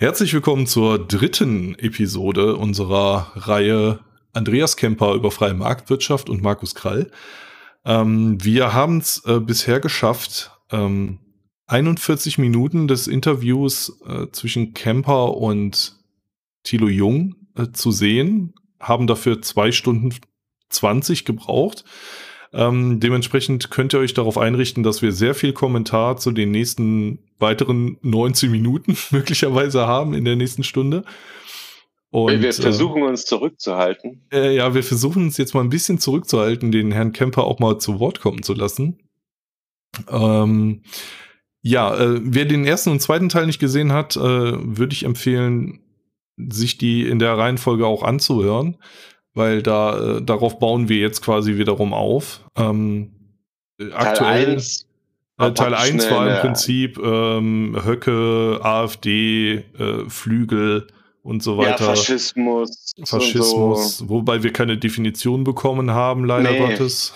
Herzlich willkommen zur dritten Episode unserer Reihe Andreas Kemper über freie Marktwirtschaft und Markus Krall. Ähm, wir haben es äh, bisher geschafft, ähm, 41 Minuten des Interviews äh, zwischen Kemper und Thilo Jung äh, zu sehen, haben dafür zwei Stunden 20 gebraucht. Ähm, dementsprechend könnt ihr euch darauf einrichten, dass wir sehr viel Kommentar zu den nächsten weiteren 19 Minuten möglicherweise haben in der nächsten Stunde. Und, wir äh, versuchen uns zurückzuhalten. Äh, ja, wir versuchen uns jetzt mal ein bisschen zurückzuhalten, den Herrn Kemper auch mal zu Wort kommen zu lassen. Ähm, ja, äh, wer den ersten und zweiten Teil nicht gesehen hat, äh, würde ich empfehlen, sich die in der Reihenfolge auch anzuhören weil da äh, darauf bauen wir jetzt quasi wiederum auf. Ähm, Teil aktuell 1 äh, Teil 1 war im Prinzip ähm, Höcke, AfD, äh, Flügel und so weiter. Ja, Faschismus. Faschismus, so. wobei wir keine Definition bekommen haben, leider nee. Gottes.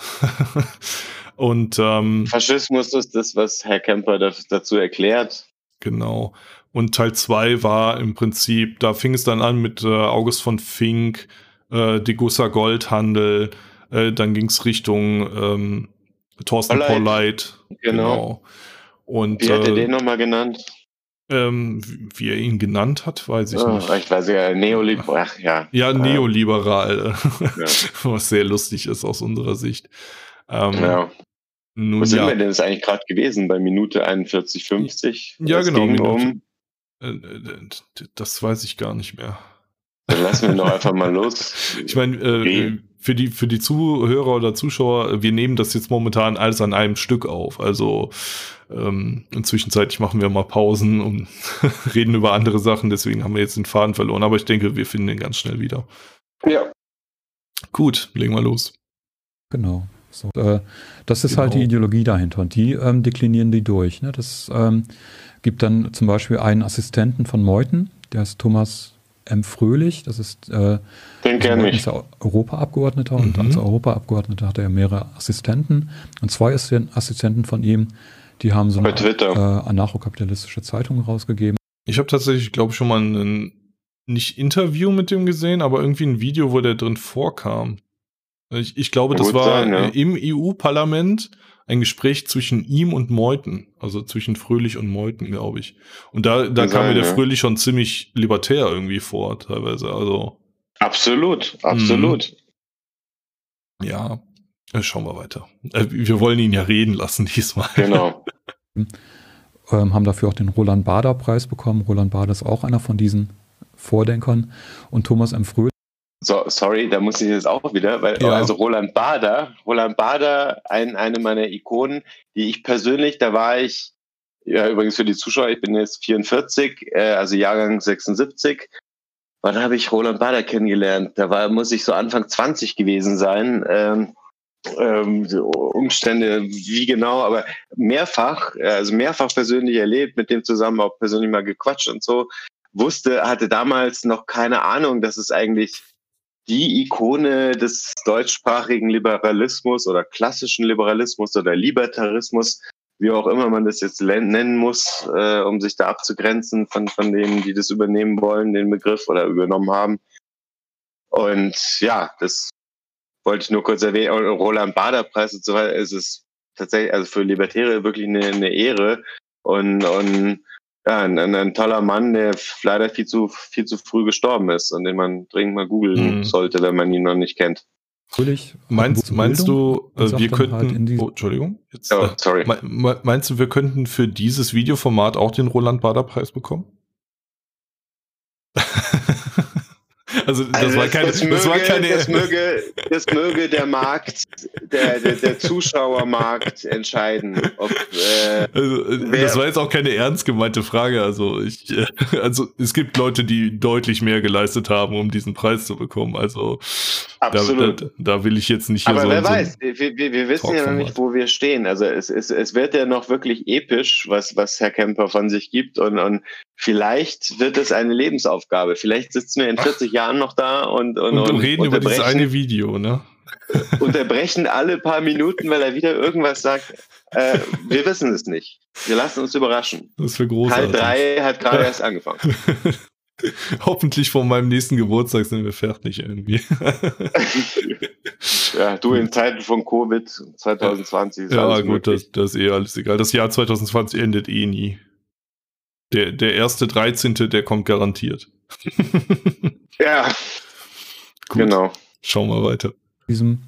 und ähm, Faschismus ist das, was Herr Kemper dazu erklärt. Genau. Und Teil 2 war im Prinzip, da fing es dann an mit äh, August von Fink, äh, Degussa Goldhandel, äh, dann ging es Richtung ähm, Thorsten Polleit. Genau. genau. Und, wie hat er äh, den nochmal genannt? Ähm, wie er ihn genannt hat, weiß ich oh, nicht. Ich weiß ja, neoliberal, ja. Ja, neoliberal, ja. was sehr lustig ist aus unserer Sicht. Ähm, ja. Nun, Wo sind ja. wir denn jetzt eigentlich gerade gewesen? Bei Minute 41,50? Ja, das genau. Minute, um äh, das weiß ich gar nicht mehr. Dann lassen wir doch einfach mal los. Ich meine, äh, für die, für die Zuhörer oder Zuschauer, wir nehmen das jetzt momentan alles an einem Stück auf. Also ähm, inzwischenzeitlich machen wir mal Pausen und reden über andere Sachen, deswegen haben wir jetzt den Faden verloren. Aber ich denke, wir finden den ganz schnell wieder. Ja. Gut, legen wir los. Genau. So, äh, das ist genau. halt die genau. Ideologie dahinter und die ähm, deklinieren die durch. Ne? Das ähm, gibt dann zum Beispiel einen Assistenten von Meuthen, der ist Thomas M. Fröhlich, das ist, äh, Den kenne ich. Europaabgeordneter mhm. und als Europaabgeordneter hat er mehrere Assistenten und zwei Assistenten von ihm, die haben so eine äh, anarchokapitalistische Zeitung rausgegeben. Ich habe tatsächlich, glaube ich, schon mal ein nicht Interview mit dem gesehen, aber irgendwie ein Video, wo der drin vorkam. Ich, ich glaube, das war sein, ja. im EU-Parlament ein Gespräch zwischen ihm und Meuthen, also zwischen Fröhlich und Meuthen, glaube ich. Und da, da kam mir der ja. Fröhlich schon ziemlich libertär irgendwie vor, teilweise. Also. Absolut, absolut. Mh. Ja, äh, schauen wir weiter. Äh, wir wollen ihn ja reden lassen diesmal. Genau. ähm, haben dafür auch den Roland Bader Preis bekommen. Roland Bader ist auch einer von diesen Vordenkern. Und Thomas M. Fröhlich so, sorry, da muss ich jetzt auch wieder, weil ja. also Roland Bader, Roland Bader, ein, eine meiner Ikonen, die ich persönlich, da war ich, ja übrigens für die Zuschauer, ich bin jetzt 44, äh, also Jahrgang 76. Wann habe ich Roland Bader kennengelernt? Da war, muss ich so Anfang 20 gewesen sein. Ähm, ähm, Umstände, wie genau, aber mehrfach, also mehrfach persönlich erlebt, mit dem zusammen auch persönlich mal gequatscht und so. Wusste, hatte damals noch keine Ahnung, dass es eigentlich die Ikone des deutschsprachigen Liberalismus oder klassischen Liberalismus oder Libertarismus, wie auch immer man das jetzt nennen muss, äh, um sich da abzugrenzen von, von denen, die das übernehmen wollen, den Begriff oder übernommen haben. Und ja, das wollte ich nur kurz erwähnen. Roland Bader Preis und so weiter, es ist tatsächlich, also für Libertäre wirklich eine, eine Ehre. Und, und ja, ein, ein, ein, toller Mann, der leider viel zu, viel zu früh gestorben ist und den man dringend mal googeln mhm. sollte, wenn man ihn noch nicht kennt. Natürlich. Meinst, meinst du, äh, wir könnten, halt oh, Entschuldigung, jetzt, oh, sorry. meinst du, wir könnten für dieses Videoformat auch den Roland Bader Preis bekommen? Also das, also war, keine, das, möge, das war keine. Das möge, das möge der Markt, der, der, der Zuschauermarkt entscheiden. Ob, äh, also, das war jetzt auch keine ernst gemeinte Frage. Also ich, äh, also es gibt Leute, die deutlich mehr geleistet haben, um diesen Preis zu bekommen. Also Absolut. Da, da, da will ich jetzt nicht. Aber so wer weiß, wir, wir, wir wissen ja noch nicht, wo wir stehen. Also es, es, es wird ja noch wirklich episch, was, was Herr Kemper von sich gibt und, und vielleicht wird es eine Lebensaufgabe. Vielleicht sitzen wir in 40 Ach. Jahren noch da und, und, und, und reden über dieses eine Video, ne? unterbrechen alle paar Minuten, weil er wieder irgendwas sagt. Äh, wir wissen es nicht. Wir lassen uns überraschen. Das ist für großartig. Teil 3 hat gerade erst angefangen. Hoffentlich vor meinem nächsten Geburtstag sind wir fertig irgendwie. ja, du in Zeiten von Covid 2020. Ist ja, gut, das, das, ist eh alles egal. Das Jahr 2020 endet eh nie. Der, der erste 13. der kommt garantiert. ja. Gut, genau. Schauen wir weiter. Diesem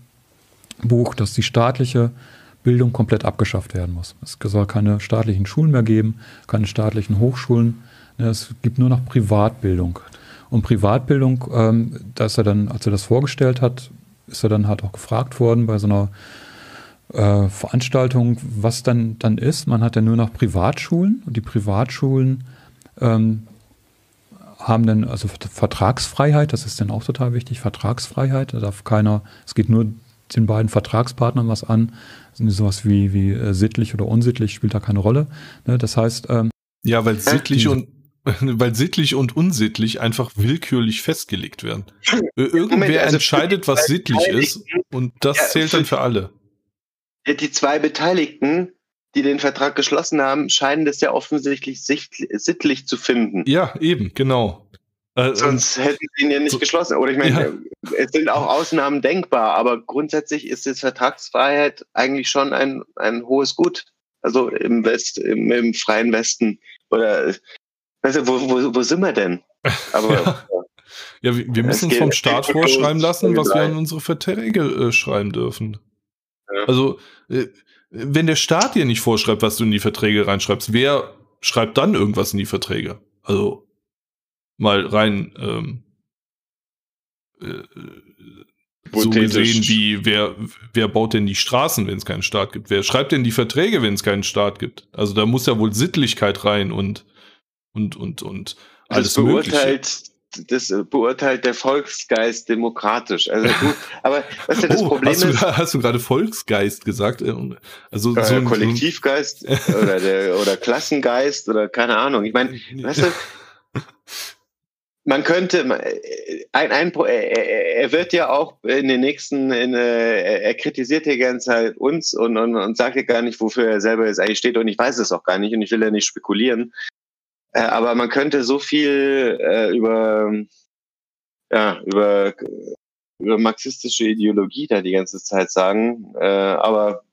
Buch, dass die staatliche Bildung komplett abgeschafft werden muss. Es soll keine staatlichen Schulen mehr geben, keine staatlichen Hochschulen es gibt nur noch Privatbildung. Und Privatbildung, ähm, da ist er dann, als er das vorgestellt hat, ist er dann halt auch gefragt worden bei so einer äh, Veranstaltung, was dann, dann ist. Man hat ja nur noch Privatschulen und die Privatschulen ähm, haben dann also Vertragsfreiheit, das ist dann auch total wichtig, Vertragsfreiheit, da darf keiner, es geht nur den beiden Vertragspartnern was an, sind sowas wie, wie äh, sittlich oder unsittlich, spielt da keine Rolle. Ne? Das heißt, ähm, ja, weil sittlich und weil sittlich und unsittlich einfach willkürlich festgelegt werden. Irgendwer Moment, also entscheidet, was sittlich ist und das ja, zählt dann für alle. Die zwei Beteiligten, die den Vertrag geschlossen haben, scheinen das ja offensichtlich sittlich zu finden. Ja, eben, genau. Äh, Sonst hätten sie ihn ja nicht so, geschlossen. Oder ich meine, ja. es sind auch Ausnahmen denkbar, aber grundsätzlich ist jetzt Vertragsfreiheit eigentlich schon ein, ein hohes Gut. Also im West, im, im freien Westen. Oder Weißt du, wo, wo, wo sind wir denn? Aber, ja. ja, wir, wir müssen uns vom Staat vorschreiben lassen, was wir an unsere Verträge äh, schreiben dürfen. Ja. Also, äh, wenn der Staat dir nicht vorschreibt, was du in die Verträge reinschreibst, wer schreibt dann irgendwas in die Verträge? Also, mal rein ähm, äh, so gesehen wie, wer, wer baut denn die Straßen, wenn es keinen Staat gibt? Wer schreibt denn die Verträge, wenn es keinen Staat gibt? Also da muss ja wohl Sittlichkeit rein und und, und, und alles das beurteilt, Mögliche. Das beurteilt der Volksgeist demokratisch. Also gut, aber was ja das oh, Problem hast du, ist. Hast du gerade Volksgeist gesagt? Äh, also äh, so ein, Kollektivgeist oder, der, oder Klassengeist oder keine Ahnung. Ich meine, weißt du, man könnte, ein, ein, er wird ja auch in den nächsten, in, er kritisiert ja ganz halt uns und, und, und sagt ja gar nicht, wofür er selber jetzt eigentlich steht und ich weiß es auch gar nicht und ich will ja nicht spekulieren. Äh, aber man könnte so viel äh, über, ja, über, über marxistische Ideologie da die ganze Zeit sagen. Äh, aber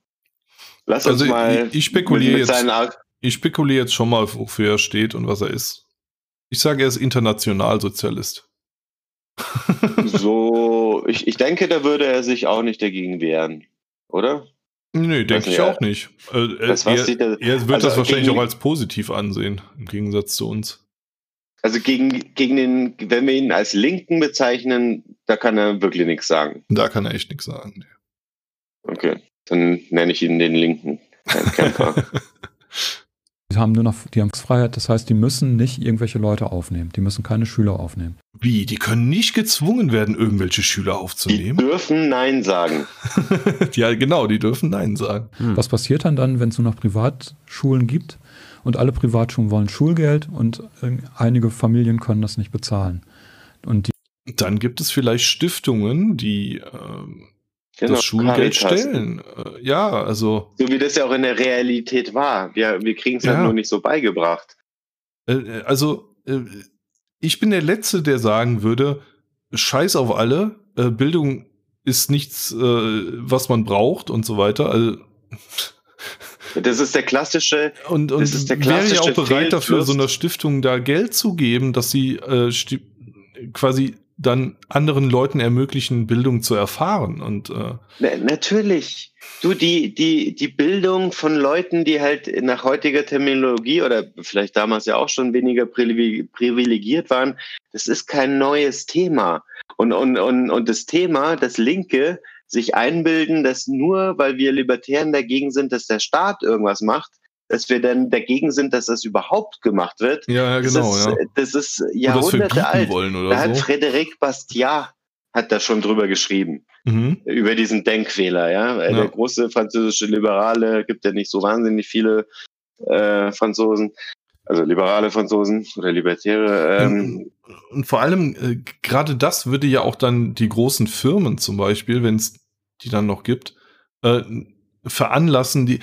lass uns also mal. Ich, ich spekuliere mit, mit jetzt. Ich spekuliere jetzt schon mal, wofür er steht und was er ist. Ich sage, er ist Internationalsozialist. so, ich, ich denke, da würde er sich auch nicht dagegen wehren, oder? Nee, denke ich auch nicht. Äh, das, er, er, er, wird also das wahrscheinlich auch als positiv ansehen, im Gegensatz zu uns. Also gegen, gegen den, wenn wir ihn als Linken bezeichnen, da kann er wirklich nichts sagen. Da kann er echt nichts sagen. Okay, dann nenne ich ihn den Linken Kämpfer. Die haben nur noch die Freiheit, das heißt, die müssen nicht irgendwelche Leute aufnehmen. Die müssen keine Schüler aufnehmen. Wie? Die können nicht gezwungen werden, irgendwelche Schüler aufzunehmen? Die dürfen Nein sagen. ja, genau, die dürfen Nein sagen. Hm. Was passiert dann dann, wenn es nur noch Privatschulen gibt und alle Privatschulen wollen Schulgeld und einige Familien können das nicht bezahlen? Und dann gibt es vielleicht Stiftungen, die ähm, genau, das Schulgeld stellen. Äh, ja, also. So wie das ja auch in der Realität war. Wir, wir kriegen es ja. halt nur nicht so beigebracht. Äh, äh, also, ich bin der Letzte, der sagen würde, scheiß auf alle, Bildung ist nichts, was man braucht und so weiter. Also, das ist der klassische. Und, und das ist der klassische wäre ja auch bereit dafür, so einer Stiftung da Geld zu geben, dass sie äh, quasi dann anderen Leuten ermöglichen, Bildung zu erfahren. Und äh Na, natürlich. Du, die, die, die Bildung von Leuten, die halt nach heutiger Terminologie oder vielleicht damals ja auch schon weniger privilegiert waren, das ist kein neues Thema. Und, und, und, und das Thema, das Linke, sich einbilden, dass nur weil wir Libertären dagegen sind, dass der Staat irgendwas macht, dass wir dann dagegen sind, dass das überhaupt gemacht wird. Ja, ja genau. Das ist, ja. Das ist Jahrhunderte alt. Wollen da hat so. Frédéric Bastiat hat da schon drüber geschrieben. Mhm. Über diesen Denkfehler, ja. ja. Der große französische Liberale gibt ja nicht so wahnsinnig viele äh, Franzosen. Also liberale Franzosen oder Libertäre. Ähm. Und vor allem, äh, gerade das würde ja auch dann die großen Firmen zum Beispiel, wenn es die dann noch gibt, äh, veranlassen, die,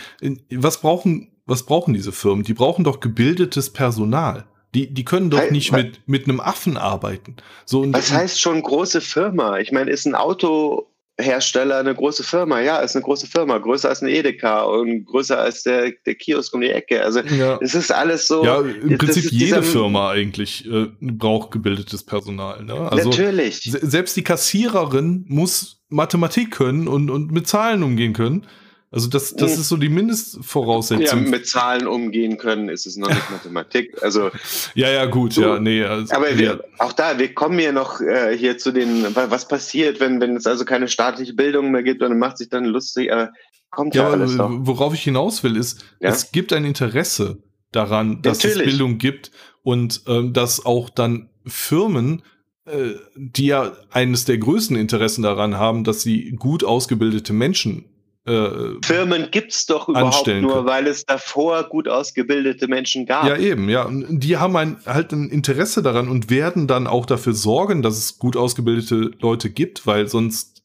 was brauchen, was brauchen diese Firmen? Die brauchen doch gebildetes Personal. Die, die können doch nicht mit, mit einem Affen arbeiten. So, was heißt schon große Firma? Ich meine, ist ein Auto, Hersteller eine große Firma. Ja, ist eine große Firma, größer als ein Edeka und größer als der, der Kiosk um die Ecke. Also ja. es ist alles so. Ja, im Prinzip jede Firma eigentlich äh, braucht gebildetes Personal. Ne? Also Natürlich. Selbst die Kassiererin muss Mathematik können und, und mit Zahlen umgehen können. Also das, das hm. ist so die Mindestvoraussetzung. Ja, mit Zahlen umgehen können, ist es noch nicht Mathematik. Also ja, ja, gut, so, ja, nee. Also, aber wir, auch da, wir kommen ja noch äh, hier zu den, was passiert, wenn, wenn es also keine staatliche Bildung mehr gibt und macht sich dann lustig, aber kommt ja, ja alles doch. Worauf ich hinaus will, ist, ja? es gibt ein Interesse daran, dass Natürlich. es Bildung gibt und ähm, dass auch dann Firmen äh, die ja eines der größten Interessen daran haben, dass sie gut ausgebildete Menschen äh, Firmen gibt es doch überhaupt nur, können. weil es davor gut ausgebildete Menschen gab. Ja, eben, ja. Die haben ein, halt ein Interesse daran und werden dann auch dafür sorgen, dass es gut ausgebildete Leute gibt, weil sonst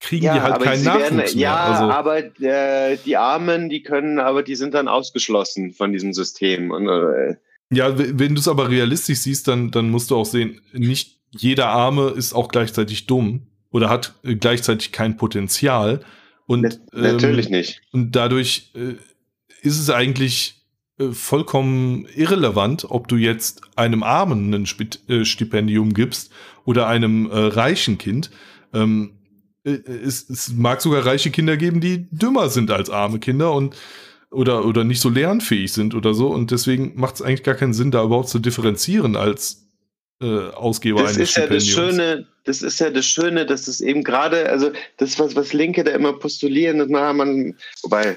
kriegen ja, die halt keinen Nachwuchs werden, mehr. Ja, also, aber äh, die Armen, die können, aber die sind dann ausgeschlossen von diesem System. Und, äh, ja, wenn du es aber realistisch siehst, dann, dann musst du auch sehen, nicht jeder Arme ist auch gleichzeitig dumm oder hat gleichzeitig kein Potenzial. Und, Natürlich ähm, nicht. Und dadurch äh, ist es eigentlich äh, vollkommen irrelevant, ob du jetzt einem Armen ein Sp äh, Stipendium gibst oder einem äh, reichen Kind. Ähm, äh, es, es, mag sogar reiche Kinder geben, die dümmer sind als arme Kinder und oder, oder nicht so lernfähig sind oder so. Und deswegen macht es eigentlich gar keinen Sinn, da überhaupt zu differenzieren als äh, Ausgeber das eines ist ja das Schöne, das ist ja das Schöne, dass es eben gerade, also das, was, was Linke da immer postulieren, na, man, wobei,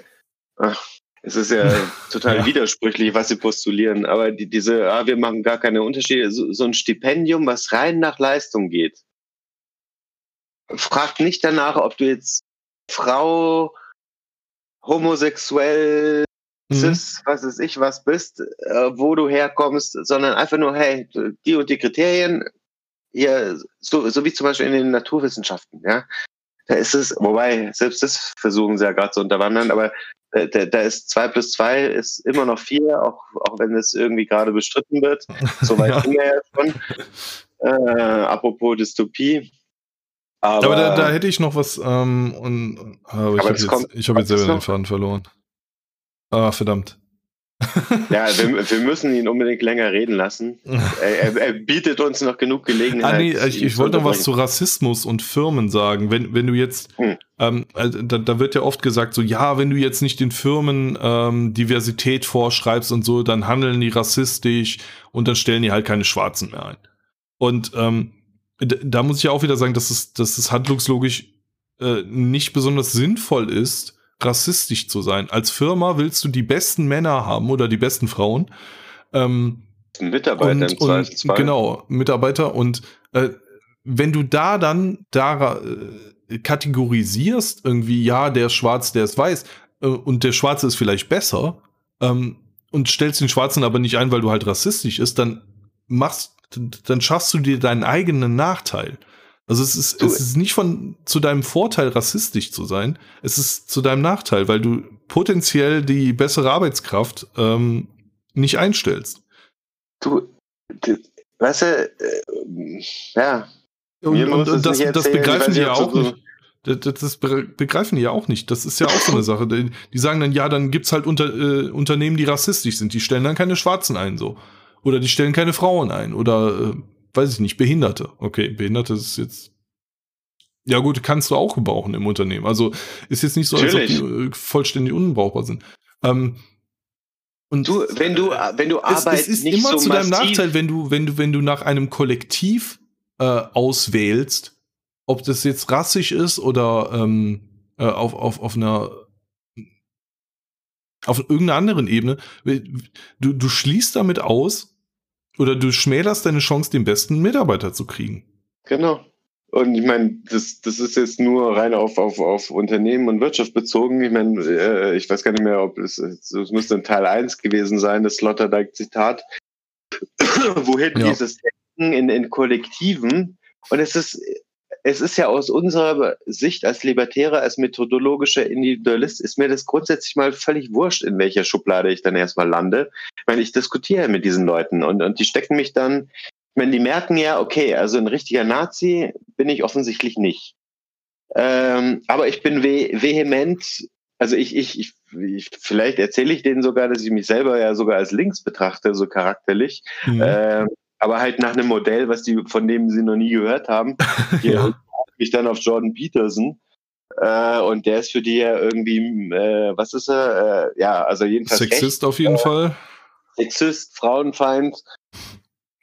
ach, es ist ja total ja. widersprüchlich, was sie postulieren, aber die, diese, ah, wir machen gar keine Unterschiede, so, so ein Stipendium, was rein nach Leistung geht, fragt nicht danach, ob du jetzt Frau, homosexuell. Cis, was weiß ich, was bist, äh, wo du herkommst, sondern einfach nur, hey, die und die Kriterien, hier, so, so wie zum Beispiel in den Naturwissenschaften, ja. Da ist es, wobei, selbst das versuchen sie ja gerade zu unterwandern, aber da, da ist zwei plus zwei ist immer noch vier, auch, auch wenn es irgendwie gerade bestritten wird. Soweit ja. sind wir ja schon. Äh, apropos Dystopie. Aber, aber da, da, hätte ich noch was, ähm, und, aber ich habe jetzt, hab jetzt selber den Faden verloren. Ah, verdammt. ja, wir, wir, müssen ihn unbedingt länger reden lassen. Er, er bietet uns noch genug Gelegenheit. Ah, nee, ich, ich wollte noch was zu Rassismus und Firmen sagen. Wenn, wenn du jetzt, hm. ähm, also da, da, wird ja oft gesagt, so, ja, wenn du jetzt nicht den Firmen ähm, Diversität vorschreibst und so, dann handeln die rassistisch und dann stellen die halt keine Schwarzen mehr ein. Und ähm, da muss ich auch wieder sagen, dass es, dass es handlungslogisch äh, nicht besonders sinnvoll ist, rassistisch zu sein. Als Firma willst du die besten Männer haben oder die besten Frauen. Ähm, Mitarbeiter und, und, Genau, Mitarbeiter. Und äh, wenn du da dann da äh, kategorisierst, irgendwie, ja, der ist schwarz, der ist weiß, äh, und der Schwarze ist vielleicht besser, ähm, und stellst den Schwarzen aber nicht ein, weil du halt rassistisch ist, dann machst, dann schaffst du dir deinen eigenen Nachteil. Also es ist, du, es ist nicht von zu deinem Vorteil rassistisch zu sein, es ist zu deinem Nachteil, weil du potenziell die bessere Arbeitskraft ähm, nicht einstellst. Du, du weißt du, äh, ja. Und, und, und das, das, begreifen die ja auch so nicht. Das, das, begreifen die ja auch nicht. Das ist ja auch so eine Sache. Die, die sagen dann, ja, dann gibt's halt unter, äh, Unternehmen, die rassistisch sind. Die stellen dann keine Schwarzen ein, so. Oder die stellen keine Frauen ein. Oder äh, weiß ich nicht, Behinderte. Okay, Behinderte ist jetzt. Ja, gut, kannst du auch gebrauchen im Unternehmen. Also ist jetzt nicht so, Natürlich. als ob die äh, vollständig unbrauchbar sind. Ähm, und du, wenn du, wenn du Arbeit es, es ist immer so zu deinem Nachteil, wenn du, wenn du, wenn du nach einem Kollektiv äh, auswählst, ob das jetzt rassisch ist oder ähm, äh, auf, auf, auf einer auf irgendeiner anderen Ebene, du, du schließt damit aus, oder du schmälerst deine Chance, den besten Mitarbeiter zu kriegen. Genau. Und ich meine, das, das ist jetzt nur rein auf, auf, auf Unternehmen und Wirtschaft bezogen. Ich meine, äh, ich weiß gar nicht mehr, ob es, es müsste in Teil 1 gewesen sein, das Sloterdijk-Zitat. Wohin ja. dieses Denken in, in Kollektiven. Und es ist, es ist ja aus unserer Sicht als Libertärer, als methodologischer Individualist, ist mir das grundsätzlich mal völlig wurscht, in welcher Schublade ich dann erstmal lande. Ich meine, ich diskutiere mit diesen Leuten und, und die stecken mich dann, wenn die merken ja, okay, also ein richtiger Nazi bin ich offensichtlich nicht. Ähm, aber ich bin ve vehement, also ich, ich, ich, ich vielleicht erzähle ich denen sogar, dass ich mich selber ja sogar als links betrachte, so charakterlich. Mhm. Ähm, aber halt nach einem Modell, was die, von dem sie noch nie gehört haben. ja. mich dann auf Jordan Peterson. Äh, und der ist für die ja irgendwie, äh, was ist er? Äh, ja, also jedenfalls. Sexist recht, auf jeden Fall. Sexist, Frauenfeind,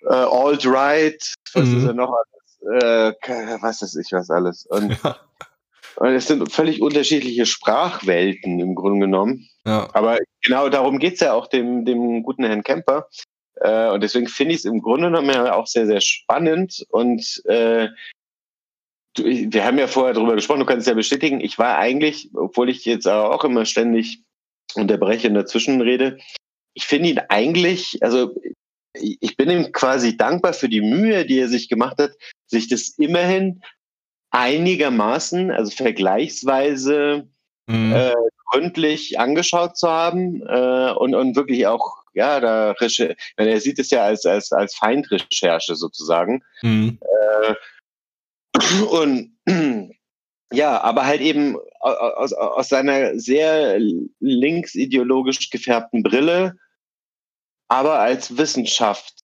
äh, Alt-Right, was mhm. ist er noch alles? Äh, was weiß ich, was alles. Und, ja. und es sind völlig unterschiedliche Sprachwelten im Grunde genommen. Ja. Aber genau darum geht es ja auch dem, dem guten Herrn Kemper. Äh, und deswegen finde ich es im Grunde genommen ja auch sehr, sehr spannend. Und äh, du, wir haben ja vorher darüber gesprochen, du kannst es ja bestätigen, ich war eigentlich, obwohl ich jetzt auch immer ständig unterbreche in der Zwischenrede, ich finde ihn eigentlich, also ich bin ihm quasi dankbar für die Mühe, die er sich gemacht hat, sich das immerhin einigermaßen, also vergleichsweise mhm. äh, gründlich angeschaut zu haben äh, und, und wirklich auch ja, da er sieht es ja als, als, als Feindrecherche sozusagen. Mhm. Äh, und ja, aber halt eben aus, aus seiner sehr linksideologisch gefärbten Brille, aber als Wissenschaft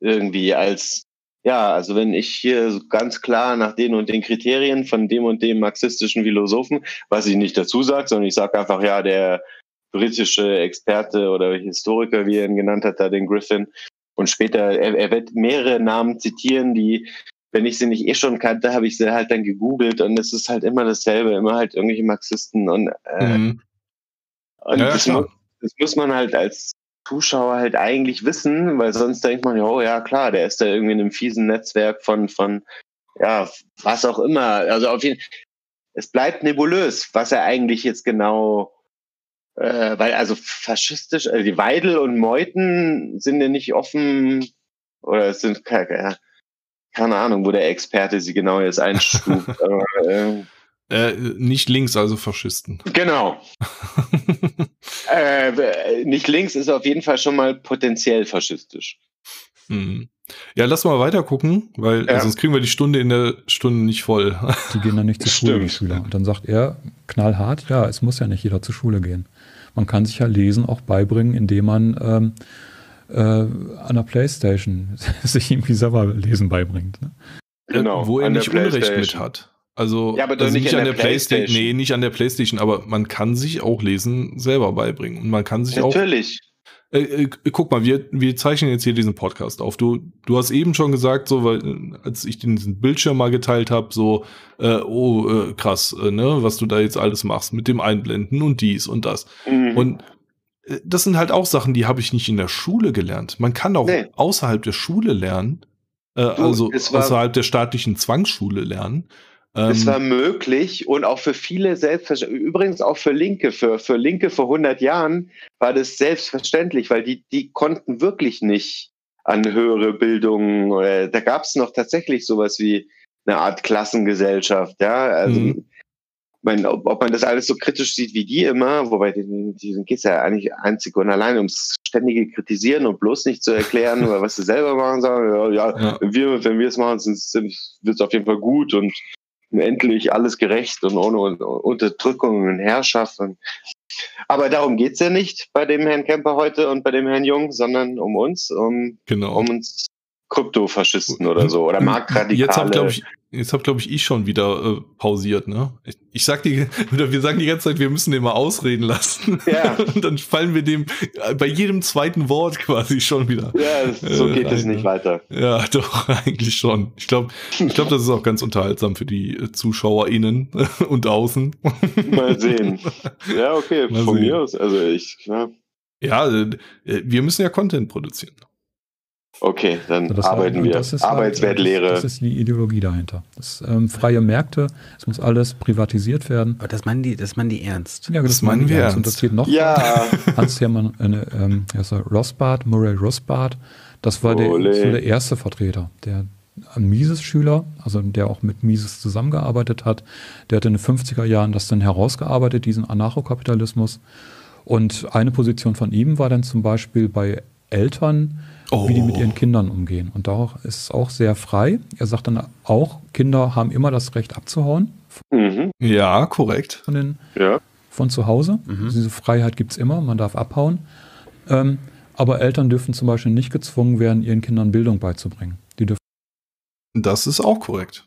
irgendwie, als ja, also wenn ich hier ganz klar nach den und den Kriterien von dem und dem marxistischen Philosophen, was ich nicht dazu sage, sondern ich sage einfach, ja, der britische Experte oder Historiker, wie er ihn genannt hat, da den Griffin. Und später, er, er wird mehrere Namen zitieren, die, wenn ich sie nicht eh schon kannte, habe ich sie halt dann gegoogelt und es ist halt immer dasselbe, immer halt irgendwelche Marxisten und, äh, mhm. und ja, das, muss, das muss man halt als Zuschauer halt eigentlich wissen, weil sonst denkt man ja, oh ja, klar, der ist da irgendwie in einem fiesen Netzwerk von, von, ja, was auch immer. Also auf jeden es bleibt nebulös, was er eigentlich jetzt genau äh, weil also faschistisch, also die Weidel und Meuten sind ja nicht offen oder es sind keine, keine Ahnung, wo der Experte sie genau jetzt einstuft. aber, äh, äh, nicht links, also Faschisten. Genau. äh, nicht links ist auf jeden Fall schon mal potenziell faschistisch. Mhm. Ja, lass mal weiter gucken, weil ja. sonst kriegen wir die Stunde in der Stunde nicht voll. Die gehen dann nicht zur Schule, die Schüler. Und dann sagt er knallhart, ja, es muss ja nicht jeder zur Schule gehen man kann sich ja Lesen auch beibringen, indem man ähm, äh, an der Playstation sich irgendwie selber Lesen beibringt. Ne? Genau. Wo er nicht Unrecht mit hat. Also, ja, aber also nicht, nicht an der, der Playstation. Playstation. Nee, nicht an der Playstation, aber man kann sich auch Lesen selber beibringen. Und man kann sich Natürlich. auch. Äh, äh, guck mal, wir, wir zeichnen jetzt hier diesen Podcast auf. Du, du hast eben schon gesagt, so, weil, als ich diesen Bildschirm mal geteilt habe, so, äh, oh, äh, krass, äh, ne, was du da jetzt alles machst mit dem Einblenden und dies und das. Mhm. Und äh, das sind halt auch Sachen, die habe ich nicht in der Schule gelernt. Man kann auch nee. außerhalb der Schule lernen, äh, du, also außerhalb der staatlichen Zwangsschule lernen. Es ähm, war möglich und auch für viele selbstverständlich, übrigens auch für Linke, für, für Linke vor 100 Jahren war das selbstverständlich, weil die, die konnten wirklich nicht an höhere Bildung, da gab es noch tatsächlich sowas wie eine Art Klassengesellschaft, ja, also mhm. mein, ob, ob, man das alles so kritisch sieht wie die immer, wobei denen geht es ja eigentlich einzig und allein ums ständige Kritisieren und bloß nicht zu erklären, was sie selber machen sollen. Ja, ja, ja. Wir wenn wir es machen, wird es auf jeden Fall gut und endlich alles gerecht und ohne Unterdrückung und Herrschaft. aber darum geht es ja nicht bei dem Herrn Kemper heute und bei dem Herrn Jung, sondern um uns, um, genau. um uns Kryptofaschisten oder so oder Marktradikale. Jetzt habe glaube ich Jetzt habe, glaube ich, ich schon wieder äh, pausiert, ne? Ich, ich sag die, oder wir sagen die ganze Zeit, wir müssen den mal ausreden lassen. Ja. Und dann fallen wir dem äh, bei jedem zweiten Wort quasi schon wieder. Ja, so äh, geht äh, es nicht weiter. Ja, doch, eigentlich schon. Ich glaube, ich glaube, das ist auch ganz unterhaltsam für die äh, ZuschauerInnen und außen. Mal sehen. Ja, okay, mal von sehen. mir aus. Also ich, ja. Ja, wir müssen ja Content produzieren. Okay, dann das arbeiten halt, wir. Das ist Arbeitswertlehre. Halt, das, das, ist die Ideologie dahinter. Das ähm, freie Märkte, es muss alles privatisiert werden. Aber das meinen die, das meinen die ernst. Ja, das, das meinen wir ernst. Und das geht noch. Ja. Hans-Hermann, äh, ähm, Rossbart, Murray Rossbart, das war der, so der erste Vertreter, der ein Mises-Schüler, also der auch mit Mises zusammengearbeitet hat. Der hat in den 50er Jahren das dann herausgearbeitet, diesen Anarchokapitalismus. Und eine Position von ihm war dann zum Beispiel bei Eltern, oh. wie die mit ihren Kindern umgehen. Und da ist es auch sehr frei. Er sagt dann auch, Kinder haben immer das Recht abzuhauen. Mhm. Ja, korrekt. Von, den, ja. von zu Hause. Mhm. Diese Freiheit gibt es immer, man darf abhauen. Ähm, aber Eltern dürfen zum Beispiel nicht gezwungen werden, ihren Kindern Bildung beizubringen. Die dürfen das ist auch korrekt.